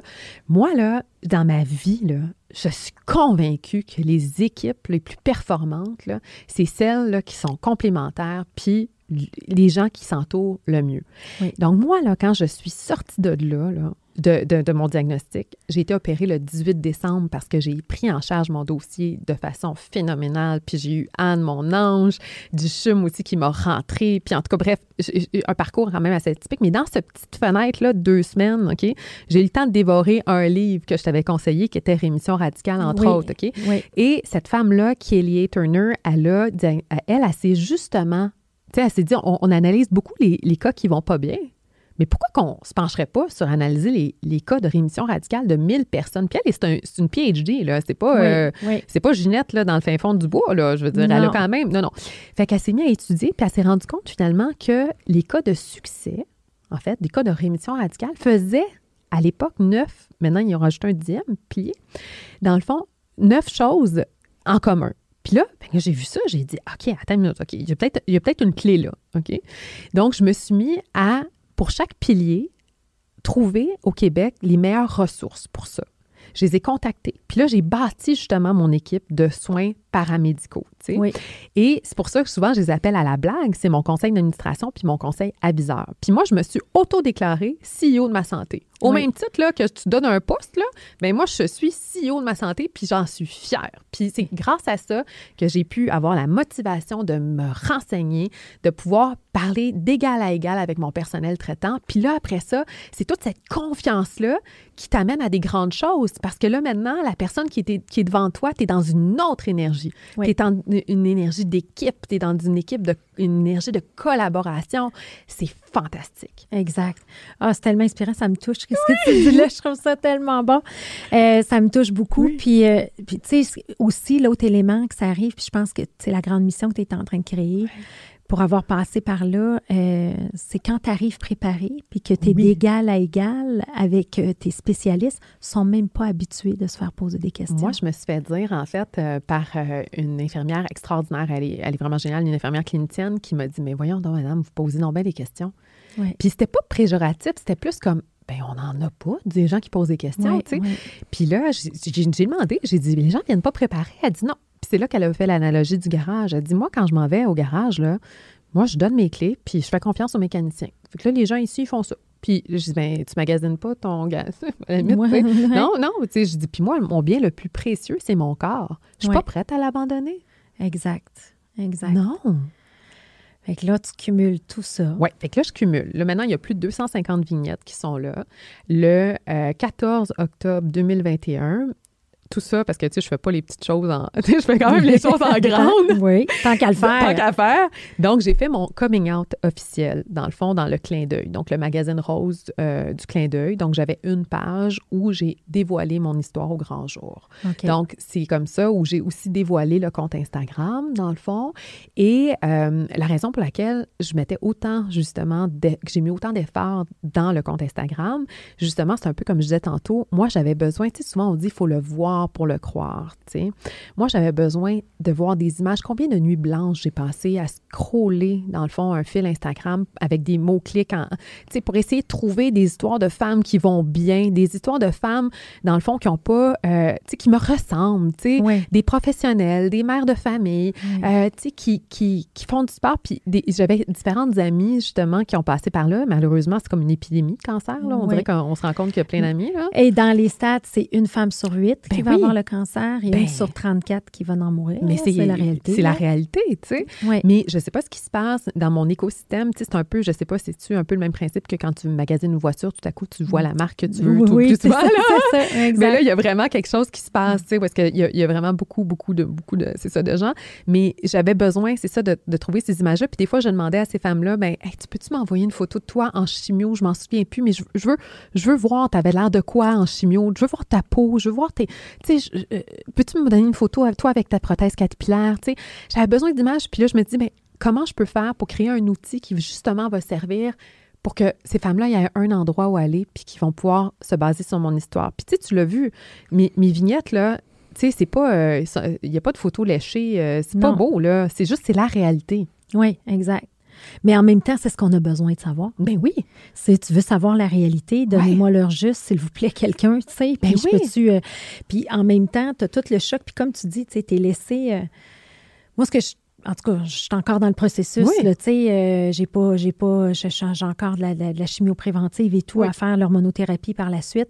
Moi, là, dans ma vie, là, je suis convaincue que les équipes les plus performantes, c'est celles là, qui sont complémentaires, puis les gens qui s'entourent le mieux. Oui. Donc, moi, là, quand je suis sortie de là, là, de, de- de mon diagnostic, j'ai été opérée le 18 décembre parce que j'ai pris en charge mon dossier de façon phénoménale. Puis j'ai eu Anne, mon ange, du chum aussi qui m'a rentré. Puis en tout cas, bref, j'ai eu un parcours quand même assez typique. Mais dans cette petite fenêtre-là, de deux semaines, OK, j'ai eu le temps de dévorer un livre que je t'avais conseillé qui était Rémission radicale, entre Oui. autres, OK? Oui. Et cette femme-là, Kelly Turner, elle a, dia- elle, elle s'est justement, sais, elle s'est dit, on, on analyse beaucoup les, les cas qui vont pas bien. Mais pourquoi qu'on se pencherait pas sur analyser les, les cas de rémission radicale de 1000 personnes? Puis elle, c'est un- c'est une PhD, là. C'est pas, euh, oui, c'est pas Ginette, là, dans le fin fond du bois, là. Je veux dire, elle a quand même. Non, non. Fait qu'elle s'est mise à étudier, puis elle s'est rendue compte finalement que les cas de succès, en fait, des cas de rémission radicale, faisaient à l'époque neuf, maintenant ils ont rajouté un dixième pilier, dans le fond, neuf choses en commun. Puis là, ben, j'ai vu ça, j'ai dit, OK, attends une minute, OK, il y a peut-être il y a peut-être une clé là, OK? Donc, je me suis mis à, pour chaque pilier, trouver au Québec les meilleures ressources pour ça. Je les ai contactés. Puis là, j'ai bâti justement mon équipe de soins paramédicaux. Sais. Oui. Et c'est pour ça que souvent, je les appelle à la blague. C'est mon conseil d'administration puis mon conseil aviseur. Puis moi, je me suis auto-déclarée CEO de ma santé. Au Oui. même titre là, que tu donnes un poste, là, ben moi, je suis CEO de ma santé puis j'en suis fière. Puis c'est grâce à ça que j'ai pu avoir la motivation de me renseigner, de pouvoir parler d'égal à égal avec mon personnel traitant. Puis là, après ça, c'est toute cette confiance-là qui t'amène à des grandes choses. Parce que là, maintenant, la personne qui est, qui est devant toi, tu es dans une autre énergie. Oui. Tu es dans une- une énergie d'équipe, tu es dans une équipe de une énergie de collaboration. C'est fantastique. Exact. Ah, c'est tellement inspirant, ça me touche. Qu'est-ce que tu dis là? Je trouve ça tellement bon. Euh, ça me touche beaucoup. Puis, euh, puis tu sais, aussi, l'autre élément que ça arrive, puis je pense que c'est la grande mission que tu es en train de créer. Pour avoir passé par là, euh, c'est quand tu arrives préparé, puis que tu es Oui. d'égal à égal avec euh, tes spécialistes, sont même pas habitués de se faire poser des questions. Moi, je me suis fait dire, en fait, euh, par une infirmière extraordinaire, elle est, elle est vraiment géniale, une infirmière clinicienne qui m'a dit Mais voyons donc, madame, vous posez donc bien des questions. Ouais. Puis c'était pas péjoratif, c'était plus comme ben on n'en a pas des gens qui posent des questions, tu sais. Puis là, j'ai demandé, j'ai dit, les gens viennent pas préparer. Elle dit non. Puis c'est là qu'elle a fait l'analogie du garage. Elle dit, moi, quand je m'en vais au garage, là, moi, je donne mes clés, puis je fais confiance aux mécaniciens. Fait que là, les gens ici, ils font ça. Puis je dis, ben, tu magasines pas ton gaz. À la limite, Ouais, tu sais. ouais. Non, non, tu sais, je dis, puis moi, mon bien le plus précieux, c'est mon corps. Je suis Ouais. pas prête à l'abandonner. Exact. Exact. Non. Fait que là, tu cumules tout ça. Oui, fait que là, je cumule. Là, maintenant, il y a plus de 250 vignettes qui sont là. Le euh, 14 octobre 2021, tout ça, parce que, tu sais, je fais pas les petites choses en... je fais quand même les choses en grande. oui, tant qu'à le faire. Tant qu'à faire. Donc, j'ai fait mon coming out officiel, dans le fond, dans le clin d'œil. Donc, le magazine rose euh, du clin d'œil. Donc, j'avais une page où j'ai dévoilé mon histoire au grand jour. OK. Donc, c'est comme ça où j'ai aussi dévoilé le compte Instagram, dans le fond. Et euh, la raison pour laquelle je mettais autant, justement, d'e- que j'ai mis autant d'efforts dans le compte Instagram, justement, c'est un peu comme je disais tantôt, moi, j'avais besoin, tu sais, souvent on dit, il faut le voir pour le croire, tu sais. Moi, j'avais besoin de voir des images. Combien de nuits blanches j'ai passé à scroller, dans le fond, un fil Instagram avec des mots-clics, pour essayer de trouver des histoires de femmes qui vont bien, des histoires de femmes, dans le fond, qui ont pas, euh, qui me ressemblent, Oui. des professionnels, des mères de famille, euh, tu sais, qui, qui, qui font du sport. Puis j'avais différentes amies, justement, qui ont passé par là. Malheureusement, c'est comme une épidémie de cancer. Là. On Oui. dirait qu'on se rend compte qu'il y a plein d'amis. Là. Et dans les stats, c'est une femme sur huit qui Avoir le cancer et Ben, une sur 34 qui va en mourir. Mais c'est la réalité. C'est la réalité, tu sais. Oui. Mais je sais pas ce qui se passe dans mon écosystème. Tu sais, c'est un peu, je sais pas, c'est-tu un peu le même principe que quand tu magasines une voiture, tout à coup, tu vois la marque que tu veux tout oui, plus c'est souvent. ça, là. c'est ça, exact. Mais là, il y a vraiment quelque chose qui se passe, tu sais, parce qu'il y, a- il y a vraiment beaucoup, beaucoup de, beaucoup de, c'est ça, de gens. Mais j'avais besoin, c'est ça, de, de trouver ces images-là. Puis des fois, je demandais à ces femmes-là, ben, Hey, tu peux-tu m'envoyer une photo de toi en chimio? Je m'en souviens plus, mais je, je veux, je veux voir, t'avais l'air de quoi en chimio? Je veux voir ta peau, je veux voir tes, tu sais, euh, peux-tu me donner une photo avec toi avec ta prothèse capillaire? Tu sais, j'avais besoin d'images. Puis là, je me dis, ben, comment je peux faire pour créer un outil qui justement va servir pour que ces femmes-là, il y ait un endroit où aller, puis qui vont pouvoir se baser sur mon histoire? Puis tu sais, tu l'as vu, mes, mes vignettes, là, tu sais, c'est pas, euh, il n'y a pas de photos léchées, euh, c'est pas beau, là, c'est juste, c'est la réalité. Oui, exact. Mais en même temps, c'est ce qu'on a besoin de savoir. Ben oui, C'est tu veux savoir la réalité, donnez-moi l'heure juste, s'il vous plaît, quelqu'un, tu sais. Puis Ben oui. peux-tu. euh, puis en même temps, tu as tout le choc. Puis comme tu dis, tu sais, t'es laissé. euh, moi, ce que je. En tout cas, je suis encore dans le processus. Oui. Tu sais, euh, j'ai pas, j'ai pas, je change encore de la, de la- chimio préventive et tout Oui. à faire l'hormonothérapie par la suite.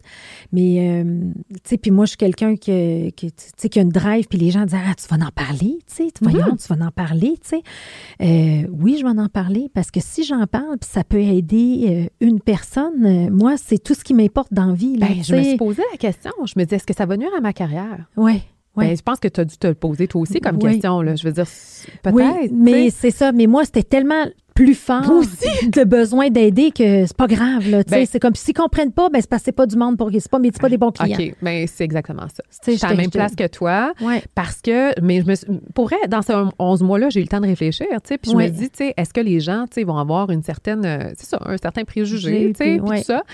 Mais, euh, tu sais, puis moi, je suis quelqu'un qui, qui, qui a une drive, puis les gens disent, ah, tu vas en parler, tu sais, voyons, Mhm. tu vas en parler, tu sais. Euh, oui, je vais en parler parce que si j'en parle, puis ça peut aider une personne, moi, c'est tout ce qui m'importe dans la vie. Là, ben, je me suis posé la question, je me dis, est-ce que ça va nuire à ma carrière? Ouais, ouais. Ben, je pense que tu as dû te le poser toi aussi comme Oui. question, là. Je veux dire, peut-être. Oui, mais c'est ça. Mais moi, c'était tellement plus fort aussi. de besoin d'aider que c'est pas grave. Là. Ben- c'est comme s'ils comprennent pas, ben c'est parce que c'est pas du monde pour c'est pas, mais c'est pas des bons clients. OK, ben, c'est exactement ça. Je suis à la même place que toi. Ouais. Parce que, mais je me suis- pour vrai, dans ces 11 mois-là, j'ai eu le temps de réfléchir, puis je me dis, est-ce que les gens, vont avoir une certaine, euh, c'est ça, un certain préjugé, puis, puis ouais. tout ça.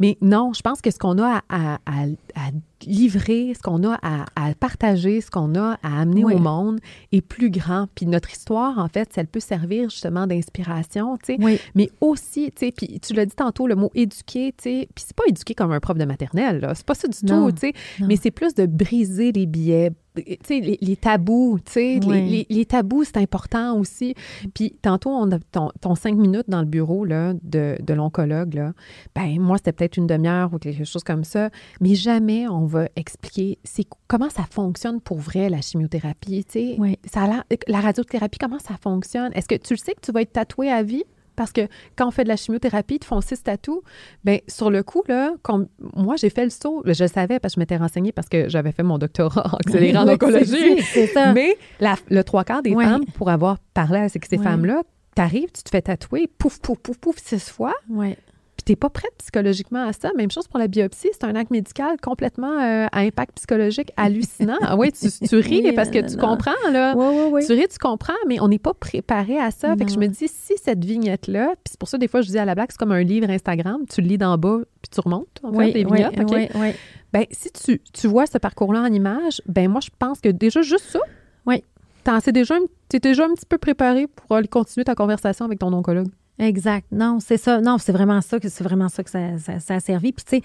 Mais non, je pense que ce qu'on a à, à- à- à livrer, ce qu'on a à, à partager, ce qu'on a à amener Oui. au monde est plus grand. Puis notre histoire, en fait, elle peut servir justement d'inspiration, tu sais, Oui. mais aussi, tu sais, puis tu l'as dit tantôt, le mot éduquer, tu sais, puis c'est pas éduquer comme un prof de maternelle, là, c'est pas ça du Non, tout, tu sais, mais c'est plus de briser les biais, les, les tabous, tu sais, les- Oui. les, les tabous, c'est important aussi. Puis tantôt, on a ton, ton cinq minutes dans le bureau là, de, de l'oncologue, là, ben moi, c'était peut-être une demi-heure ou quelque chose comme ça, mais jamais on va expliquer c'est comment ça fonctionne pour vrai, la chimiothérapie, tu sais. Oui. Ça a l'air- la radiothérapie, comment ça fonctionne? Est-ce que tu le sais que tu vas être tatoué à vie? Parce que quand on fait de la chimiothérapie, ils te font six tatous. Bien, sur le coup, là, quand- moi, j'ai fait le saut. Je le savais parce que je m'étais renseignée parce que j'avais fait mon doctorat en accéléré en Oui, oncologie. c'est- C'est ça. Mais la- le trois quarts des femmes, pour avoir parlé avec ces femmes-là, t'arrives, tu te fais tatouer, pouf, pouf, pouf, pouf, six fois, Ouais. Puis t'es pas prête psychologiquement à ça. Même chose pour la biopsie, c'est un acte médical complètement euh, à impact psychologique hallucinant. Ah oui, tu, tu ris Oui, parce que non, tu non. comprends, là. Oui, oui, oui. Tu ris, tu comprends, mais on n'est pas préparé à ça. Fait que je me dis, si cette vignette-là, puis c'est pour ça, des fois, je dis à la blague, c'est comme un livre Instagram, tu le lis d'en bas, puis tu remontes, en fait, Oui, les oui, vignettes, OK? Ben, si tu, tu vois ce parcours-là en image, ben moi, je pense que déjà, juste ça, Oui. sais déjà, un- t'es déjà un petit peu préparé pour aller continuer ta conversation avec ton oncologue. Exact. Non, c'est ça. Non, c'est vraiment ça que c'est vraiment ça que ça, ça- ça a servi. Puis tu sais,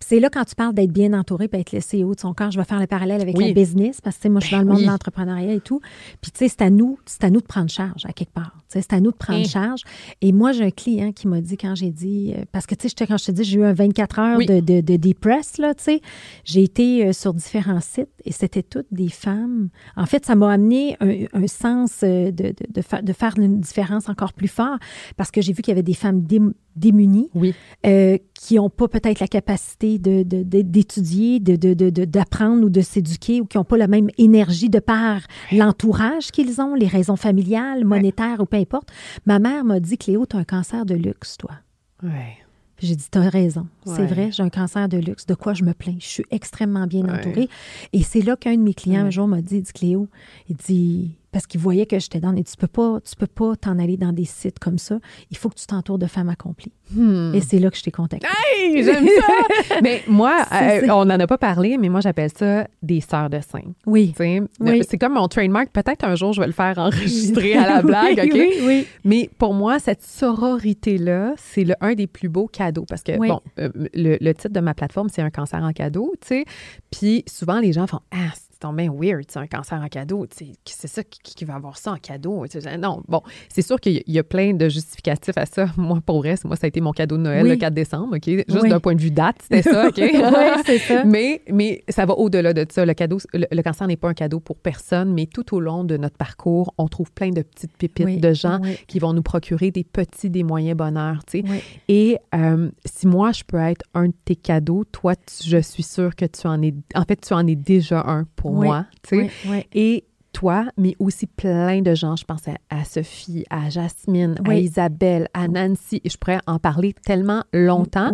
c'est là quand tu parles d'être bien entouré, puis être laissé haut de son corps. Je vais faire le parallèle avec Oui. la business parce que tu sais, moi je suis Ben dans le monde oui. de l'entrepreneuriat et tout. Puis tu sais, c'est à nous, c'est à nous de prendre charge à quelque part. Tu sais, c'est à nous de prendre Hein. charge. Et moi j'ai un client qui m'a dit quand j'ai dit euh, parce que tu sais, quand je te dis j'ai eu un 24 heures de de, de là, tu sais, j'ai été euh, sur différents sites et c'était toutes des femmes. En fait, ça m'a amené un, un sens euh, de, de, de, fa- de faire une différence encore plus fort parce que j'ai vu qu'il y avait des femmes dém- démunies Oui. euh, qui n'ont pas peut-être la capacité de- d'étudier, de, de, de, de- d'apprendre ou de s'éduquer ou qui n'ont pas la même énergie de par l'entourage qu'ils ont, les raisons familiales, monétaires ou peu importe. Ma mère m'a dit, Cléo, tu as un cancer de luxe, toi. Ouais. J'ai dit, tu as raison. C'est vrai, j'ai un cancer de luxe. De quoi je me plains? Je suis extrêmement bien Ouais. entourée. Et c'est là qu'un de mes clients un jour m'a dit, dit, Cléo, il dit, parce qu'il voyait que j'étais dans, dit, tu peux pas, tu peux pas t'en aller dans des sites comme ça. Il faut que tu t'entoures de femmes accomplies. Hmm. Et c'est là que je t'ai contactée. Hey, j'aime ça! mais moi, euh, on n'en a pas parlé, mais moi, j'appelle ça des sœurs de sein. Oui. Oui. C'est comme mon trademark. Peut-être un jour, je vais le faire enregistrer à la blague, Oui, OK? Oui, oui. Mais pour moi, cette sororité-là, c'est le, un des plus beaux cadeaux. Parce que, bon, euh, le, le titre de ma plateforme, c'est un cancer en cadeau, tu sais. Puis souvent, les gens font Ah, c'est bien weird, c'est un cancer en cadeau. C'est ça qui, qui va avoir ça en cadeau. Non, bon, c'est sûr qu'il y a- il y a plein de justificatifs à ça. Moi, pour vrai, moi, ça a été mon cadeau de Noël Oui. le 4 décembre, OK? Juste Oui. d'un point de vue date, c'était ça, OK? Oui, c'est ça. Mais, mais ça va au-delà de ça. Le, cadeau, le, le cancer n'est pas un cadeau pour personne, mais tout au long de notre parcours, on trouve plein de petites pépites Oui, de gens qui vont nous procurer des petits, des moyens bonheurs. tu sais. Et euh, si moi, je peux être un de tes cadeaux, toi, tu- je suis sûre que tu en es. En fait, tu en es déjà un pour Oui, moi. tu sais. Oui, oui. Et toi, mais aussi plein de gens. Je pense à, à Sophie, à Jasmine, à. Isabelle, à Nancy. Je pourrais en parler tellement longtemps.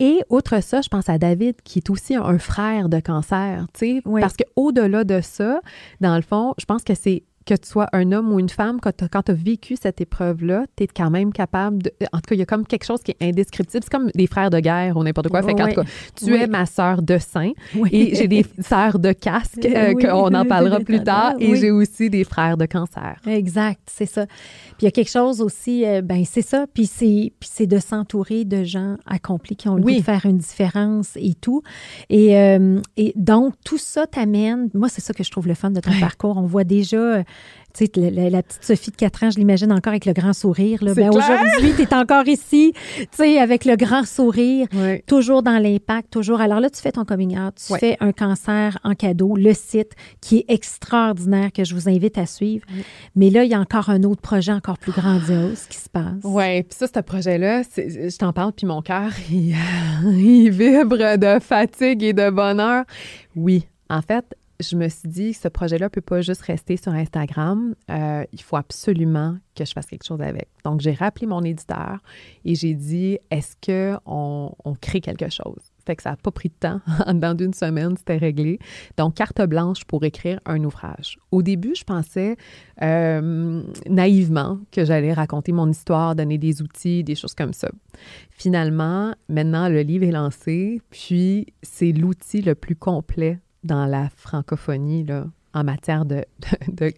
Et outre ça, je pense à David, qui est aussi un frère de cancer, tu sais, parce qu'au-delà de ça, dans le fond, je pense que c'est que tu sois un homme ou une femme, quand tu as, vécu cette épreuve-là, tu es quand même capable de... En tout cas, il y a comme quelque chose qui est indescriptible. C'est comme des frères de guerre ou n'importe quoi. Fait qu'en Oui. tout cas, tu Oui. es ma sœur de sein Oui. et j'ai des sœurs de casque, euh, qu'on en parlera plus tard, et j'ai aussi des frères de cancer. Exact, c'est ça. Puis il y a quelque chose aussi, euh, ben c'est ça, puis c'est de s'entourer de gens accomplis qui ont le goût de faire une différence et tout. Et, euh, et donc tout ça t'amène, moi c'est ça que je trouve le fun de ton parcours. On voit déjà euh, tu sais, la, la- la petite Sophie de 4 ans, je l'imagine encore avec le grand sourire. Là. Ben, aujourd'hui, tu es encore ici, tu sais, avec le grand sourire, Oui. toujours dans l'impact, toujours. Alors là, tu fais ton coming out, tu fais un cancer en cadeau, le site qui est extraordinaire, que je vous invite à suivre. Mais là, il y a encore un autre projet encore plus grandiose qui se passe. Oui, puis ça, ce projet-là, je t'en parle, puis mon cœur, il, il vibre de fatigue et de bonheur. Oui, en fait, je me suis dit, ce projet-là ne peut pas juste rester sur Instagram. Euh, il faut absolument que je fasse quelque chose avec. Donc, j'ai rappelé mon éditeur et j'ai dit, est-ce qu'on on crée quelque chose? Fait ça n'a pas pris de temps. En dedans d'une semaine, c'était réglé. Donc, carte blanche pour écrire un ouvrage. Au début, je pensais euh, naïvement que j'allais raconter mon histoire, donner des outils, des choses comme ça. Finalement, maintenant, le livre est lancé, puis c'est l'outil le plus complet dans la francophonie là, en matière de, de, de-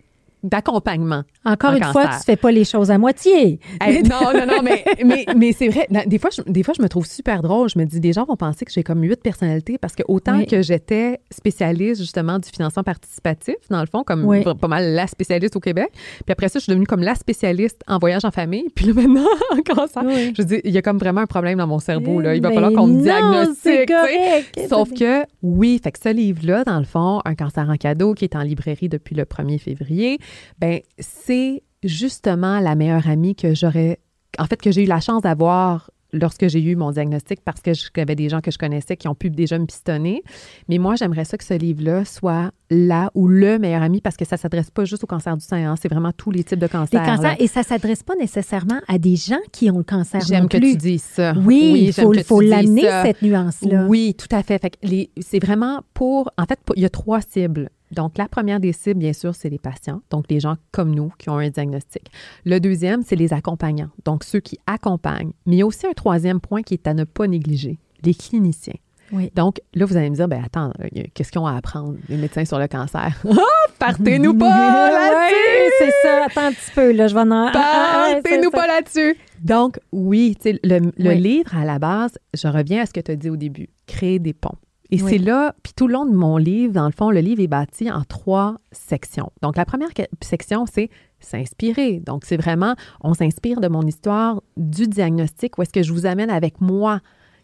d'accompagnement. Encore en une fois, tu fais pas les choses à moitié. Hey, non, non, non, mais, mais, mais c'est vrai. Des fois, je, des fois, je me trouve super drôle. Je me dis, des gens vont penser que j'ai comme huit personnalités parce que autant Oui. que j'étais spécialiste justement du financement participatif, dans le fond, comme Oui. pas mal la spécialiste au Québec. Puis après ça, je suis devenue comme la spécialiste en voyage en famille. Puis là, maintenant, en cancer. Oui. Je dis, il y a comme vraiment un problème dans mon cerveau. Là. Il va Ben falloir qu'on me diagnostique. correct. Sauf que, oui, fait que ce livre-là, dans le fond, Un cancer en cadeau, qui est en librairie depuis le 1er février, ben c'est justement la meilleure amie que j'aurais, en fait, que j'ai eu la chance d'avoir lorsque j'ai eu mon diagnostic parce que j'avais des gens que je connaissais qui ont pu déjà me pistonner. Mais moi, j'aimerais ça que ce livre-là soit là ou le meilleur ami parce que ça s'adresse pas juste au cancer du sein, hein, c'est vraiment tous les types de cancers. cancers, là. et ça s'adresse pas nécessairement à des gens qui ont le cancer J'aime que plus. tu dises ça. Oui, il faut, l'amener, cette nuance-là. Oui, tout à fait. fait c'est vraiment pour. En fait, il y a trois cibles. Donc, la première des cibles, bien sûr, c'est les patients, donc les gens comme nous qui ont un diagnostic. Le deuxième, c'est les accompagnants, donc ceux qui accompagnent. Mais il y a aussi un troisième point qui est à ne pas négliger, les cliniciens. Oui. Donc, là, vous allez me dire, ben attends, euh, qu'est-ce qu'ils ont à apprendre, les médecins sur le cancer? Ah, partez-nous pas là-dessus! C'est ça. Attends un petit peu, là. Je vais en... Ah, ah, Partez-nous ça. pas là-dessus. Donc, oui, le, le Oui. livre, à la base, je reviens à ce que tu as dit au début, créer des ponts. Et Oui. c'est là, puis tout le long de mon livre, dans le fond, le livre est bâti en trois sections. Donc, la première section, c'est s'inspirer. Donc, c'est vraiment, on s'inspire de mon histoire, du diagnostic, où est-ce que je vous amène avec moi.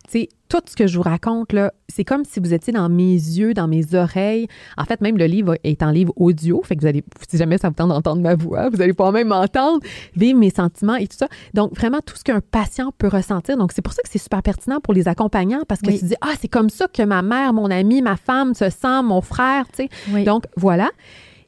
Sais, tout ce que je vous raconte, là, c'est comme si vous étiez dans mes yeux, dans mes oreilles. En fait, même le livre est en livre audio, fait que vous allez, si jamais ça vous tente d'entendre ma voix, vous allez pouvoir même m'entendre, vivre mes sentiments et tout ça. Donc, vraiment, tout ce qu'un patient peut ressentir. Donc, c'est pour ça que c'est super pertinent pour les accompagnants, parce que Oui. tu dis, ah, c'est comme ça que ma mère, mon ami, ma femme se sent, mon frère, tu sais. Oui. Donc, voilà.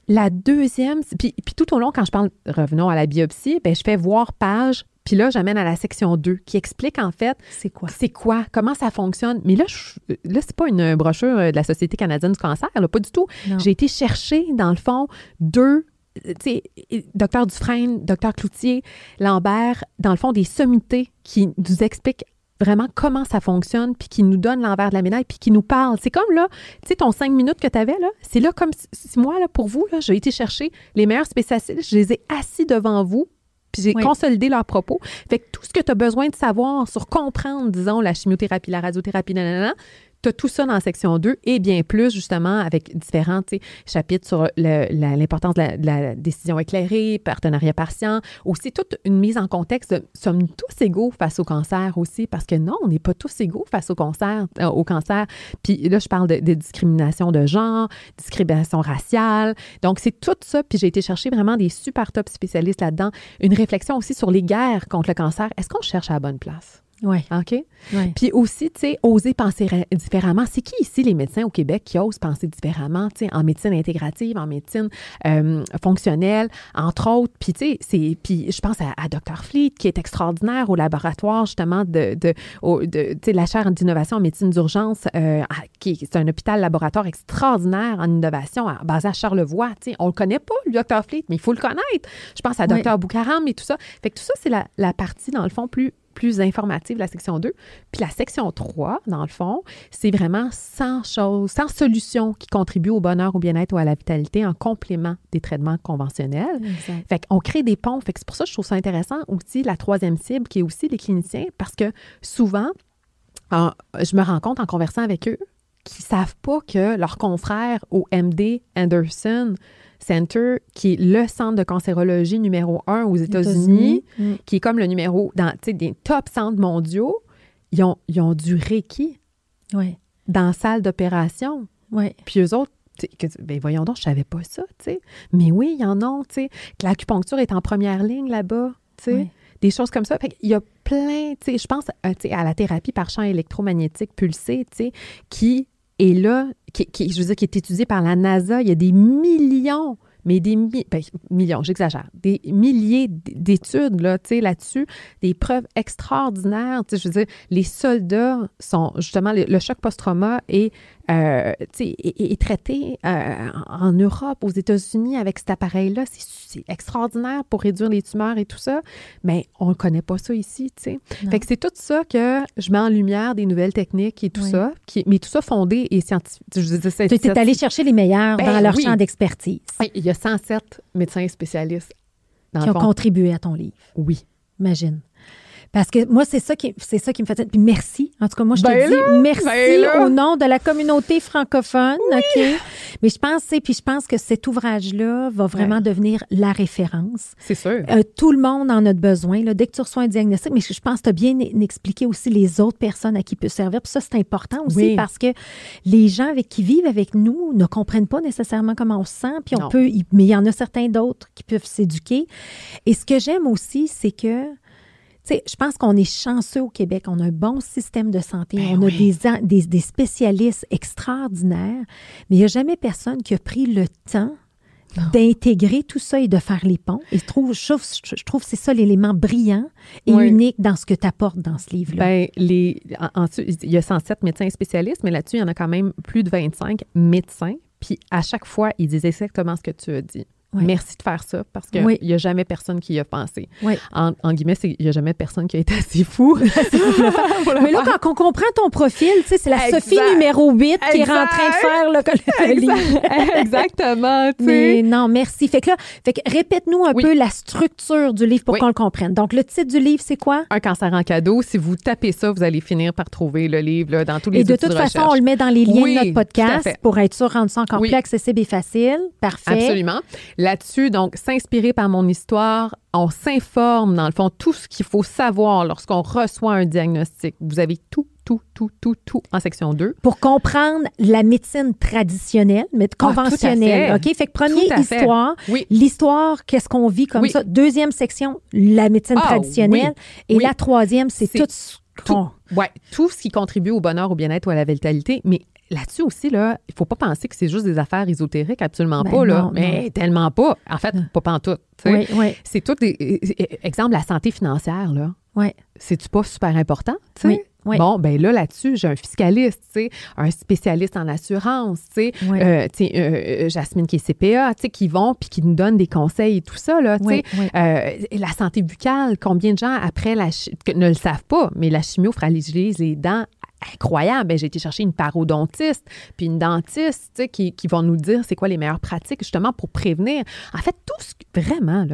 La deuxième, puis tout au long, quand je parle, revenons à la biopsie, ben, je fais voir page, puis là, j'amène à la section 2 qui explique en fait c'est quoi? c'est quoi, comment ça fonctionne. Mais là, je, là c'est pas une brochure euh, de la Société canadienne du cancer, là, pas du tout. J'ai été chercher, dans le fond, deux, euh, tu sais, docteur Dufresne, docteur Cloutier, Lambert, dans le fond, des sommités qui nous expliquent vraiment comment ça fonctionne, puis qui nous donnent l'envers de la médaille, puis qui nous parlent. C'est comme là, tu sais, ton cinq minutes que tu avais, là, c'est là comme si, si moi, là, pour vous, là, j'ai été chercher les meilleurs spécialistes, je les ai assis devant vous, puis j'ai Oui. consolidé leurs propos. Fait que tout ce que tu as besoin de savoir sur comprendre, disons, la chimiothérapie, la radiothérapie, nanana, tu as tout ça dans la section 2 et bien plus, justement, avec différents chapitres sur l'importance de la, décision éclairée, partenariat patient, aussi toute une mise en contexte de sommes tous égaux face au cancer aussi, parce que non, on n'est pas tous égaux face au cancer. euh, au cancer. Puis là, je parle de, de discrimination de genre, discrimination raciale. Donc, c'est tout ça. Puis j'ai été chercher vraiment des super top spécialistes là-dedans. Une réflexion aussi sur les guerres contre le cancer. Est-ce qu'on cherche à la bonne place? Oui. OK? Puis aussi, tu sais, oser penser différemment. C'est qui ici les médecins au Québec qui osent penser différemment, tu sais, en médecine intégrative, en médecine euh, fonctionnelle, entre autres? Puis, tu sais, c'est, puis je pense à, à Dr. Fleet, qui est extraordinaire au laboratoire, justement, de, de, tu sais, la chaire d'innovation en médecine d'urgence, euh, qui est- c'est un hôpital laboratoire extraordinaire en innovation, à- basé à Charlevoix. Tu sais, on le connaît pas, le Dr. Fleet, mais il faut le connaître. Je pense à. Dr. Boukaram et tout ça. Fait que tout ça, c'est la, la partie, dans le fond, plus plus informative, la section 2. Puis la section 3, dans le fond, c'est vraiment 100 choses, 100 solutions qui contribuent au bonheur, au bien-être ou à la vitalité en complément des traitements conventionnels. Exact. Fait qu'on crée des ponts. Fait que c'est pour ça que je trouve ça intéressant aussi, la troisième cible, qui est aussi les cliniciens, parce que souvent, en- je me rends compte en conversant avec eux qu'ils savent pas que leurs confrères au MD Anderson Center, qui est le centre de cancérologie numéro un aux États-Unis, Mm. qui est comme le numéro dans des top centres mondiaux, ils ont, ils ont du Reiki dans la salle d'opération. Puis eux autres, que- ben voyons donc, je savais pas ça, tu sais. Mais oui, il y en a, tu sais. Que l'acupuncture est en première ligne là-bas, tu sais. Des choses comme ça. Fait qu'il y a plein, tu sais, je pense euh, à la thérapie par champ électromagnétique pulsé, tu sais, qui est là, qui, je veux dire, qui est étudiée par la NASA. Il y a des millions, mais des mi- ben, millions, j'exagère, des milliers d'études là, là-dessus, des preuves extraordinaires. Je veux dire, les soldats sont justement le, le choc post-trauma est, euh, est, est- traité euh, en Europe, aux États-Unis avec cet appareil-là. C'est- extraordinaire pour réduire les tumeurs et tout ça, mais on ne connaît pas ça ici. Fait que c'est tout ça que je mets en lumière des nouvelles techniques et tout Oui. ça, qui, mais tout ça fondé et scientifique. Tu es allé chercher les meilleurs Ben dans leur oui. champ d'expertise. il y a a 107 médecins spécialistes dans qui le ont contribué à ton livre. Oui. Imagine. Parce que moi, c'est ça qui, c'est ça qui me fait. Puis merci. En tout cas, moi, je te Ben dis merci ben au nom de la communauté francophone. OK? Mais je pense, puis je pense que cet ouvrage-là va vraiment Ouais. devenir la référence. C'est sûr. Euh, tout le monde en a besoin. Là, dès que tu reçois un diagnostic, mais je pense que tu as bien expliqué aussi les autres personnes à qui peut servir. Puis ça, c'est important aussi Oui. parce que les gens avec qui vivent avec nous ne comprennent pas nécessairement comment on se sent. Puis on Non. peut, mais il y en a certains d'autres qui peuvent s'éduquer. Et ce que j'aime aussi, c'est que tu sais, je pense qu'on est chanceux au Québec. On a un bon système de santé. Ben on a oui. des, des, des spécialistes extraordinaires. Mais il n'y a jamais personne qui a pris le temps d'intégrer tout ça et de faire les ponts. Et je trouve, je trouve, je trouve que c'est ça l'élément brillant et Oui. unique dans ce que tu apportes dans ce livre-là. Ben, les, en- ensuite, il y a 107 médecins spécialistes, mais là-dessus, il y en a quand même plus de 25 médecins. Puis à chaque fois, ils disent exactement ce que tu as dit. Oui. Merci de faire ça parce qu'il Oui. n'y a jamais personne qui y a pensé. Oui. En, en guillemets, il n'y a jamais personne qui a été assez fou. Mais là, quand on comprend ton profil, c'est la Exact. Sophie numéro 8 qui est en Exact. train de faire le, livre. Exactement, Mais non, merci. Fait que là, fait répète-nous un peu la structure du livre pour qu'on le comprenne. Donc, le titre du livre, c'est quoi? Un cancer en cadeau, si vous tapez ça, vous allez finir par trouver le livre là, dans tous les Et de toute façon, on le met dans les liens de notre podcast pour être sûr de rendre ça encore plus accessible et facile. Parfait. Absolument. Là-dessus, donc, s'inspirer par mon histoire, on s'informe, dans le fond, tout ce qu'il faut savoir lorsqu'on reçoit un diagnostic. Vous avez tout, tout, tout, tout, tout en section 2. Pour comprendre la médecine traditionnelle, mais Ah, tout conventionnelle. fait. OK? Fait que Tout fait. histoire. Oui. L'histoire, qu'est-ce qu'on vit comme Oui. ça? Deuxième section, la médecine Ah, traditionnelle. Et la troisième, c'est tout ce qu'on... Ouais, tout ce qui contribue au bonheur, au bien-être ou à la vitalité. Mais là-dessus aussi, là, il faut pas penser que c'est juste des affaires ésotériques, absolument Ben pas. Là. non, mais tellement pas. En fait, pas pantoute. Oui, oui, C'est tout des. euh, euh, Exemple, la santé financière, là. oui. C'est-tu pas super important? Oui, oui. Bon, ben là, là-dessus, j'ai un fiscaliste, un spécialiste en assurance, tu sais, Oui. euh, euh, euh, Jasmine qui est CPA, tu sais, qui vont puis qui nous donnent des conseils et tout ça, là, tu sais. Oui, oui. Euh, la santé buccale, combien de gens après la ne le savent pas, mais la chimio fragilise les dents incroyable. Ben, j'ai été chercher une parodontiste puis une dentiste qui, qui vont nous dire c'est quoi les meilleures pratiques justement pour prévenir. En fait, tout ce que- vraiment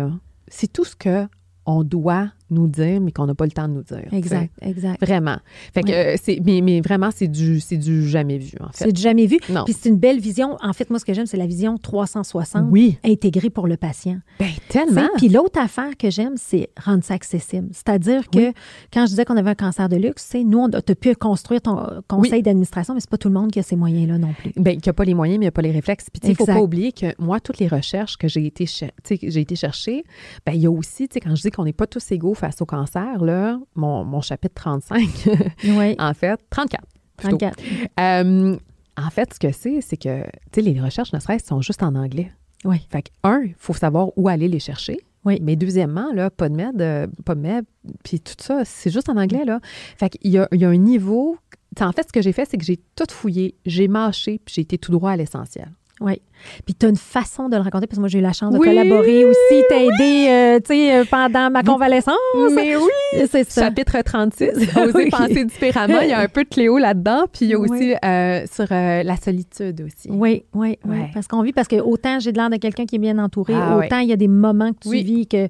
c'est tout ce que on doit nous dire mais qu'on n'a pas le temps de nous dire. Exact, exact. Vraiment. Fait que euh, c'est mais, mais vraiment c'est du c'est du jamais vu en fait. C'est du jamais vu. Non. Puis c'est une belle vision. En fait, moi, ce que j'aime, c'est la vision 360 Oui. intégrée pour le patient. Sais, tellement. Puis l'autre affaire que j'aime, c'est rendre ça accessible. C'est-à-dire que Oui. quand je disais qu'on avait un cancer de luxe, nous, on a t'as pu construire ton conseil d'administration, mais c'est pas tout le monde qui a ces moyens-là non plus. Ben, qui n'a pas les moyens, mais il n'a pas les réflexes. Puis, il ne faut pas oublier que moi, toutes les recherches que j'ai été, j'ai été chercher, ben, il y a aussi, tu sais, quand je dis qu'on n'est pas tous égaux face au cancer, là, mon, mon chapitre 35, Oui. en fait, 34. plutôt. 34. Euh, en fait, ce que c'est, c'est que, les recherches, ne serait-ce sont juste en anglais. Oui. Fait que, un, il faut savoir où aller les chercher. Oui. Mais deuxièmement, là, PubMed, euh, PubMed, puis tout ça, c'est juste en anglais, là. Fait qu'il y a, il y a un niveau... En fait, ce que j'ai fait, c'est que j'ai tout fouillé, j'ai mâché, puis j'ai été tout droit à l'essentiel. Oui. Puis tu as une façon de le raconter, parce que moi, j'ai eu la chance de Oui, collaborer aussi, t'aider, euh, tu sais, euh, pendant ma convalescence. Mais oui! C'est ça. Chapitre 36, oser Oui. penser différemment. Il y a un peu de Cléo là-dedans, puis il y a aussi Oui. euh, sur euh, la solitude aussi. Oui, oui, oui. Parce qu'on vit, parce que autant j'ai de l'air de quelqu'un qui est bien entouré, Ah autant il y a des moments que tu Oui. vis que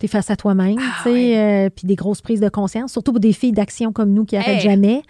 tu es face à toi-même, Ah tu sais, euh, puis des grosses prises de conscience, surtout pour des filles d'action comme nous qui arrêtent Hey. jamais.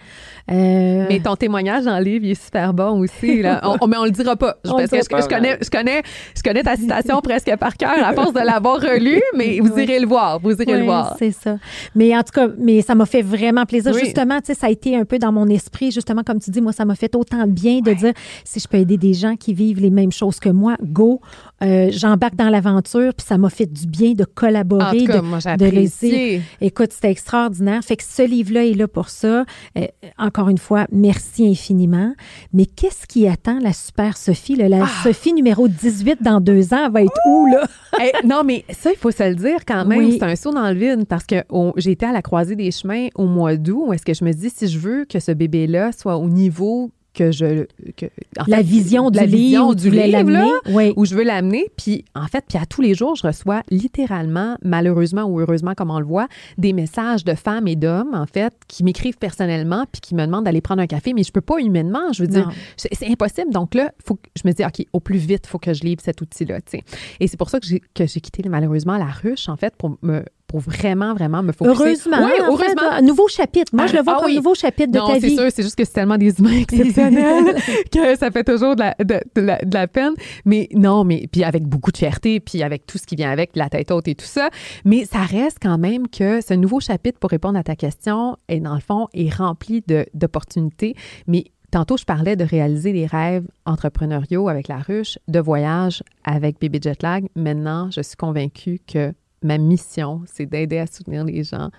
Euh, Mais ton témoignage dans le livre, il est super bon aussi. Là. On, on- mais on le dira pas. Parce que je, pas, je connais, je, connais, je connais ta citation presque par cœur à force de l'avoir relue, mais vous Oui. irez le voir. Vous irez Oui, le voir. c'est ça. Mais en tout cas, mais ça m'a fait vraiment plaisir. Oui. Justement, tu sais, ça a été un peu dans mon esprit, justement, comme tu dis, moi, ça m'a fait autant de bien de dire, si je peux aider des gens qui vivent les mêmes choses que moi, go, euh, j'embarque dans l'aventure, puis ça m'a fait du bien de collaborer, cas, de, moi, de. Écoute, c'était extraordinaire. Fait que ce livre-là est là pour ça. Euh, encore une fois, merci infiniment. Mais qu'est-ce qui attend la super Sophie? là? La Ah! Sophie numéro 18 dans deux ans va être où, là? Hey, non, mais ça, il faut se le dire quand même. Oui. C'est un saut dans le vide parce que j'ai été à la croisée des chemins au mois d'août où est-ce que je me dis si je veux que ce bébé-là soit au niveau que je que, en la fait, vision du la vision du livre, là. Oui. où je veux l'amener. Puis, en fait, puis à tous les jours, je reçois littéralement, malheureusement ou heureusement, comme on le voit, des messages de femmes et d'hommes, en fait, qui m'écrivent personnellement puis qui me demandent d'aller prendre un café, mais je peux pas humainement. Je veux dire, c'est impossible. Donc là, faut que je me dis, OK, au plus vite, il faut que je livre cet outil-là. tu sais. Et c'est pour ça que j'ai que j'ai quitté malheureusement la ruche, en fait, pour me pour vraiment, vraiment me focuser. Heureusement, Oui, fait, heureusement. un nouveau chapitre. Moi, je le vois Ah comme oui. nouveau chapitre de non, ta c'est vie. sûr, c'est juste que c'est tellement des humains exceptionnels que ça fait toujours de la, de, de la, de la peine. Mais non, mais puis avec beaucoup de fierté, puis avec tout ce qui vient avec, la tête haute et tout ça. Mais ça reste quand même que ce nouveau chapitre, pour répondre à ta question, est dans le fond, est rempli d'opportunités. Mais Tantôt, je parlais de réaliser des rêves entrepreneuriaux avec la ruche, de voyage avec Bébé Jetlag. Maintenant, je suis convaincue que ma mission, c'est d'aider à soutenir les gens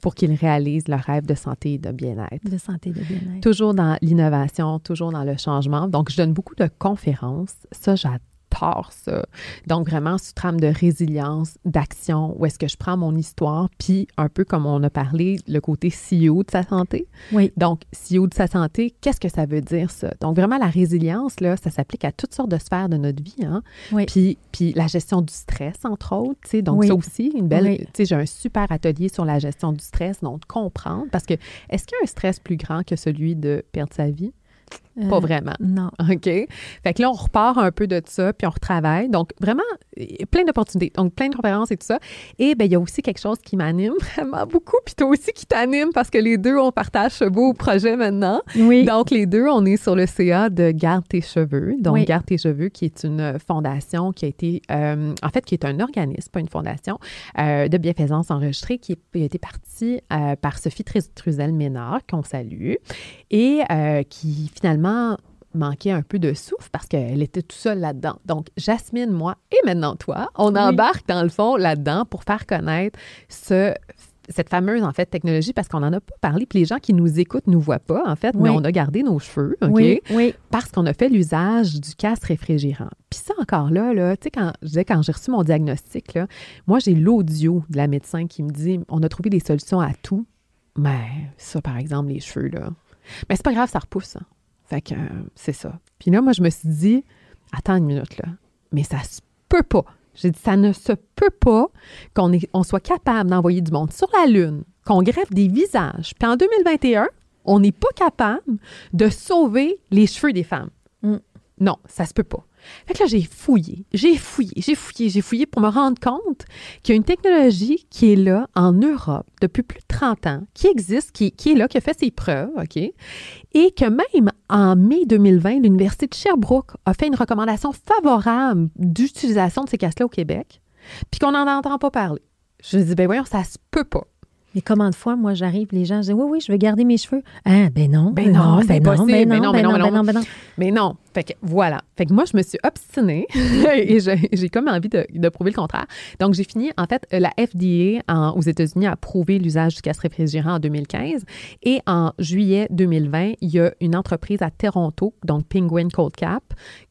pour qu'ils réalisent leurs rêves de santé et de bien-être. De santé, de bien-être. Toujours dans l'innovation, toujours dans le changement. Donc, je donne beaucoup de conférences. Ça, j'adore ça. Donc, vraiment, sous trame de résilience, d'action, où est-ce que je prends mon histoire, puis un peu comme on a parlé, le côté CEO de sa santé. Oui. Donc, CEO de sa santé, qu'est-ce que ça veut dire, ça? Donc, vraiment, la résilience, là, ça s'applique à toutes sortes de sphères de notre vie. Hein? Oui. Puis, puis la gestion du stress, entre autres. tu sais. Donc, Oui. ça aussi, une belle. Oui. Tu sais, j'ai un super atelier sur la gestion du stress, donc comprendre. Parce que, est-ce qu'il y a un stress plus grand que celui de perdre sa vie? Pas Euh, vraiment. Non. OK? Fait que là, on repart un peu de ça, puis on retravaille. Donc, vraiment, euh, plein d'opportunités. Donc, plein de conférences et tout ça. Et bien, il y a aussi quelque chose qui m'anime vraiment beaucoup, puis toi aussi qui t'anime, parce que les deux, on partage ce beau projet maintenant. Oui. Donc, les deux, on est sur le CA de Garde tes cheveux. Donc, Oui. Garde tes cheveux, qui est une fondation qui a été, euh, en fait, qui est un organisme, pas une fondation, euh, de bienfaisance enregistrée qui, a été partie par Sophie Truzel-Ménard, qu'on salue, et qui finalement manquait un peu de souffle parce qu'elle était tout seule là-dedans. Donc, Jasmine, moi et maintenant toi, on Oui. embarque dans le fond là-dedans pour faire connaître ce cette fameuse, en fait, technologie, parce qu'on n'en a pas parlé, puis les gens qui nous écoutent ne nous voient pas, en fait, mais on a gardé nos cheveux, OK? Oui. Oui. Parce qu'on a fait l'usage du casque réfrigérant. Puis ça, encore là, là tu sais, quand je disais, quand j'ai reçu mon diagnostic, là, moi, j'ai l'audio de la médecin qui me dit on a trouvé des solutions à tout, mais ça, par exemple, les cheveux, là. Mais c'est pas grave, ça repousse. hein. Fait que euh, c'est ça. Puis là, moi, je me suis dit attends une minute, là. Mais ça se peut pas. J'ai dit ça ne se peut pas qu'on on soit capable d'envoyer du monde sur la Lune, qu'on greffe des visages. Puis en 2021, on n'est pas capable de sauver les cheveux des femmes. Mm. Non, ça se peut pas. Fait que là, j'ai fouillé, j'ai fouillé, j'ai fouillé, j'ai fouillé pour me rendre compte qu'il y a une technologie qui est là en Europe depuis plus de 30 ans, qui existe, qui, qui est là, qui a fait ses preuves, OK? Et que même en mai 2020, l'Université de Sherbrooke a fait une recommandation favorable d'utilisation de ces casques-là au Québec, puis qu'on n'en entend pas parler. Je me dis, ben voyons, ça se peut pas. Mais combien de fois, moi, j'arrive, les gens disent Oui, oui, je veux garder mes cheveux. Ah, ben non. Ben non, c'est ben non, impossible. ben Ben non, non, ben ben non, non, ben non, ben non. Mais non. Fait que voilà. Fait que moi, je me suis obstinée et j'ai comme envie de, de prouver le contraire. Donc, j'ai fini, en fait, la FDA en- aux États-Unis a approuvé l'usage du casque réfrigérant en 2015 et en juillet 2020, il y a une entreprise à Toronto, donc Penguin Cold Cap,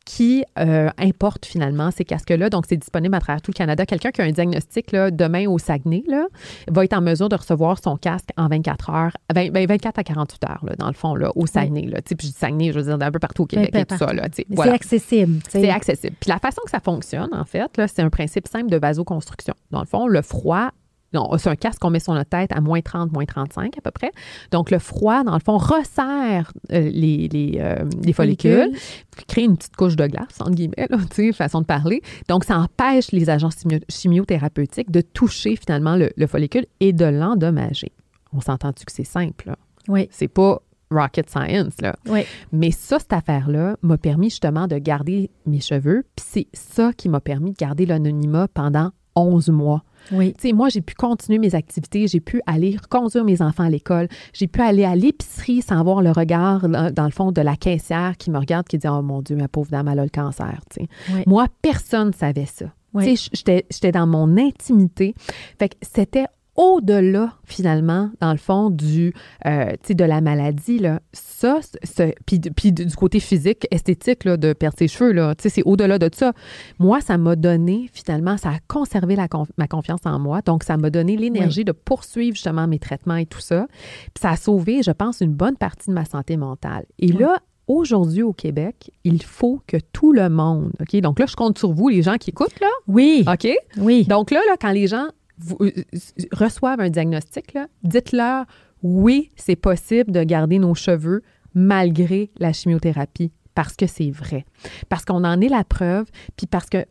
qui euh, importe finalement ces casques-là. Donc, c'est disponible à travers tout le Canada. Quelqu'un qui a un diagnostic là, demain au Saguenay là, va être en mesure de recevoir son casque en 24 heures, 20 ben, 24 à 48 heures, là, dans le fond, là, au Saguenay. Là. Tu sais, Puis je dis Saguenay, je veux dire, d'un peu partout au Québec Ben, et tout ça. Là, Voilà. c'est accessible. C'est accessible. Puis la façon que ça fonctionne, en fait, c'est un principe simple de vasoconstruction. Dans le fond, le froid, c'est un casque qu'on met sur notre tête à moins 30, moins 35 à peu près. Donc, le froid, dans le fond, resserre euh, les, les, euh, les follicules, crée une petite couche de glace, entre guillemets, là, façon de parler. Donc, ça empêche les agents chimio- chimiothérapeutiques de toucher finalement le, le follicule et de l'endommager. On s'entend-tu que c'est simple, là? Oui, C'est pas rocket science, là. oui. Mais ça, cette affaire-là, m'a permis justement de garder mes cheveux. Puis c'est ça qui m'a permis de garder l'anonymat pendant 11 mois. Oui. Tu sais, moi, j'ai pu continuer mes activités, j'ai pu aller conduire mes enfants à l'école, j'ai pu aller à l'épicerie sans voir le regard, dans le fond, de la caissière qui me regarde, qui dit Oh mon Dieu, ma pauvre dame, elle a le cancer. Oui. Moi, personne ne savait ça. Oui. Tu sais, j'étais- j'étais dans mon intimité. Fait que c'était au-delà, finalement, dans le fond, du, euh, de la maladie, là. Ça, puis, du côté physique, esthétique, là, de perdre ses cheveux, là, c'est au-delà de ça. Moi, ça m'a donné, finalement, ça a conservé la conf- ma confiance en moi. Donc, ça m'a donné l'énergie de poursuivre, justement, mes traitements et tout ça. Puis ça a sauvé, je pense, une bonne partie de ma santé mentale. Et Oui. là, aujourd'hui au Québec, il faut que tout le monde, OK? Donc là, je compte sur vous, les gens qui écoutent, là. Oui. OK? Oui. Donc là, là quand les gens euh, reçoivent un diagnostic, dites-leur oui, c'est possible de garder nos cheveux malgré la chimiothérapie parce que c'est vrai. Parce qu'on en est la preuve, puis parce que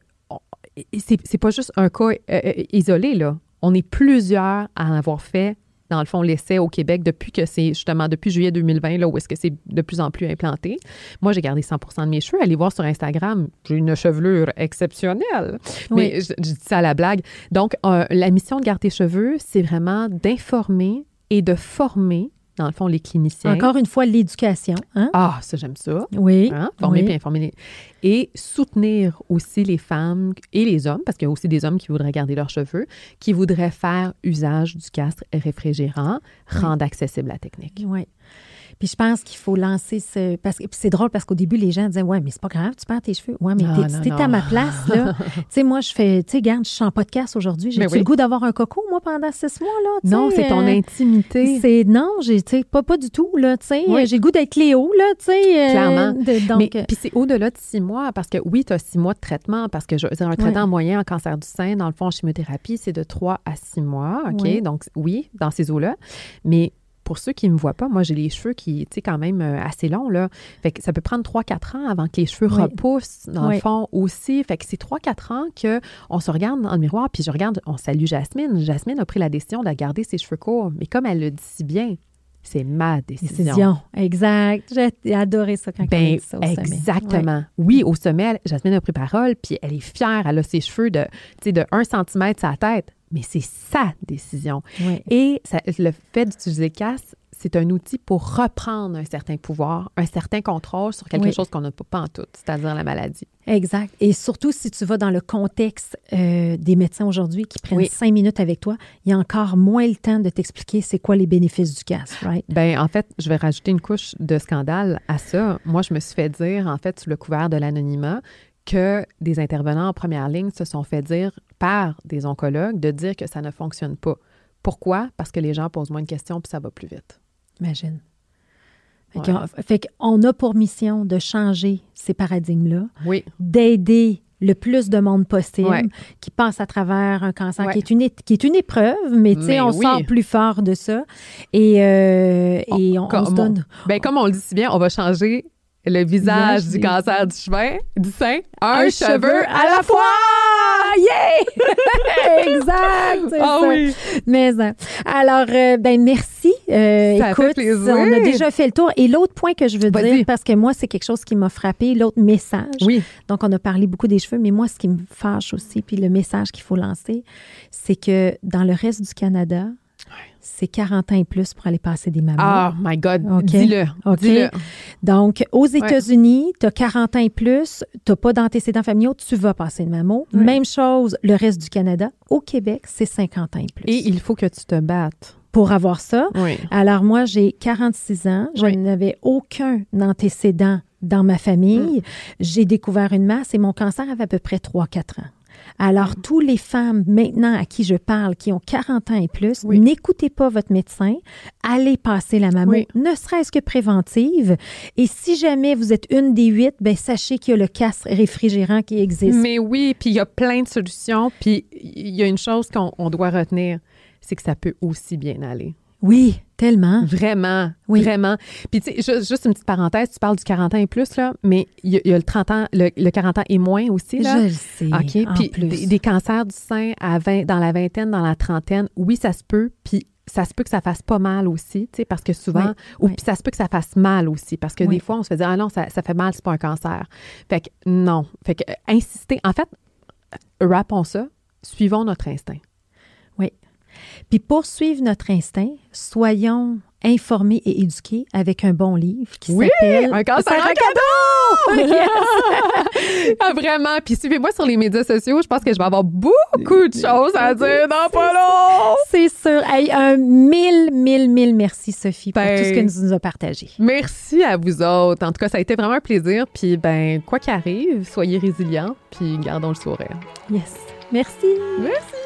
c'est pas juste un cas euh, euh, isolé, là. On est plusieurs à en avoir fait, dans le fond, l'essai au Québec depuis que c'est justement depuis juillet 2020, là, où est-ce que c'est de plus en plus implanté. Moi, j'ai gardé 100 de mes cheveux. Allez voir sur Instagram, j'ai une chevelure exceptionnelle. Oui. Mais je, je dis ça à la blague. Donc, euh, la mission de Garde tes cheveux, c'est vraiment d'informer et de former, dans le fond, les cliniciens. Encore une fois, l'éducation. Hein? Ah, ça, j'aime ça. Oui. Hein? Former Oui. puis informer. les- Et soutenir aussi les femmes et les hommes, parce qu'il y a aussi des hommes qui voudraient garder leurs cheveux, qui voudraient faire usage du castre réfrigérant, rendre accessible la technique. Oui. Puis je pense qu'il faut lancer ce. Parce que puis c'est drôle parce qu'au début, les gens disaient Ouais, mais c'est pas grave, tu perds tes cheveux. Ouais, mais Non, t'es- à ma place, là. tu sais, moi, je fais. Tu sais, garde, je suis en podcast aujourd'hui. J'ai oui. le goût d'avoir un coco, moi, pendant six mois, là. Non, c'est ton euh, intimité. C'est non, j'ai tu sais pas pas du tout là, tu sais, Oui. j'ai le goût d'être Cléo là, tu sais. euh, Clairement. de- donc Mais euh, puis c'est au-delà de six mois, parce que oui, tu as six mois de traitement, parce que je un traitement moyen en cancer du sein, dans le fond, en chimiothérapie, c'est de trois à six mois, OK? Donc, oui, dans ces eaux-là. Mais pour ceux qui ne me voient pas, moi, j'ai les cheveux qui, tu sais, quand même euh, assez longs, là. Fait que ça peut prendre 3-4 ans avant que les cheveux Oui. repoussent, dans Oui. le fond, aussi. Fait que c'est 3-4 ans qu'on se regarde dans le miroir, puis je regarde, on salue Jasmine. Jasmine a pris la décision de garder ses cheveux courts. Mais comme elle le dit si bien, c'est ma décision. décision. Exact. J'ai adoré ça quand elle a Ben, dit ça au sommet. exactement. Oui, au sommet, Jasmine a pris parole, puis elle est fière, elle a ses cheveux de, de 1 cm sa tête, mais c'est sa décision. Et ça- le fait d'utiliser casque, c'est un outil pour reprendre un certain pouvoir, un certain contrôle sur quelque Oui. chose qu'on n'a pas, pas en tout, c'est-à-dire la maladie. Exact. Et surtout, si tu vas dans le contexte euh, des médecins aujourd'hui qui prennent Oui. cinq minutes avec toi, il y a encore moins le temps de t'expliquer c'est quoi les bénéfices du casque, right? Ben, en fait, je vais rajouter une couche de scandale à ça. Moi, je me suis fait dire, en fait, sous le couvert de l'anonymat, que des intervenants en première ligne se sont fait dire par des oncologues de dire que ça ne fonctionne pas. Pourquoi? Parce que les gens posent moins de questions puis ça va plus vite. Imagine. Fait Ouais. qu'on- fait qu'on a pour mission de changer ces paradigmes-là, Oui. d'aider le plus de monde possible Ouais. qui passe à travers un cancer Ouais. qui, est une, é- qui est une épreuve, mais tu sais, Mais on oui. sort plus fort de ça. Et, euh, et on, se on- donne. Ben, comme on le dit si bien, on va changer le visage du cancer du chemin, du sein, un, Un cheveu cheveu à la fois! Yeah! exact! Ah ça. oui! Mais euh, alors, euh, ben merci. Euh, Ça écoute, plaisir. on a déjà fait le tour. Et l'autre point que je veux Vas-y. dire, parce que moi, c'est quelque chose qui m'a frappé, l'autre message. Oui. Donc, on a parlé beaucoup des cheveux, mais moi, ce qui me fâche aussi, puis le message qu'il faut lancer, c'est que dans le reste du Canada, c'est 40 ans et plus pour aller passer des mamans. Oh my God, dis-le. Donc, aux États-Unis, tu as 40 ans et plus, tu n'as pas d'antécédents familiaux, tu vas passer une mammo. Même chose, le reste du Canada. Au Québec, c'est 50 ans et plus. Et il faut que tu te battes. Pour avoir ça, Oui. alors moi, j'ai 46 ans, je Oui. n'avais aucun antécédent dans ma famille. Mm. J'ai découvert une masse et mon cancer avait à peu près 3-4 ans. Alors, tous les femmes maintenant à qui je parle, qui ont 40 ans et plus, Oui. n'écoutez pas votre médecin, allez passer la mammo, Oui. ne serait-ce que préventive. Et si jamais vous êtes une des huit, ben sachez qu'il y a le casque réfrigérant qui existe. Mais oui, puis il y a plein de solutions. Puis il y a une chose qu'on on doit retenir, c'est que ça peut aussi bien aller. Oui, tellement. Vraiment, Oui. vraiment. Puis tu sais, ju- juste une petite parenthèse, tu parles du 40 ans et plus, là, mais il y, a- il y a le 30 ans, le, le 40 ans et moins aussi, là. Je le sais. OK? en Puis plus. des, des cancers du sein à 20, dans la vingtaine, dans la trentaine, oui, ça se peut. Puis ça se peut que ça fasse pas mal aussi, tu sais, parce que souvent, Oui, ou oui. puis ça se peut que ça fasse mal aussi, parce que des fois, on se fait dire, ah non, ça, ça fait mal, c'est pas un cancer. Fait que non. Fait que euh, insister, en fait, euh, rappons ça, suivons notre instinct. Puis pour suivre notre instinct, soyons informés et éduqués avec un bon livre qui Oui, s'appelle un cancer en cadeau! Ah, vraiment. Puis suivez-moi sur les médias sociaux. Je pense que je vais avoir beaucoup de choses à dire dans pas long. C'est sûr. Hey, un mille, mille, mille merci, Sophie, pour Ben, tout ce que tu nous as partagé. Merci à vous autres. En tout cas, ça a été vraiment un plaisir. Puis, ben, quoi qu'arrive, soyez résilients, puis gardons le sourire. Yes. Merci. Merci.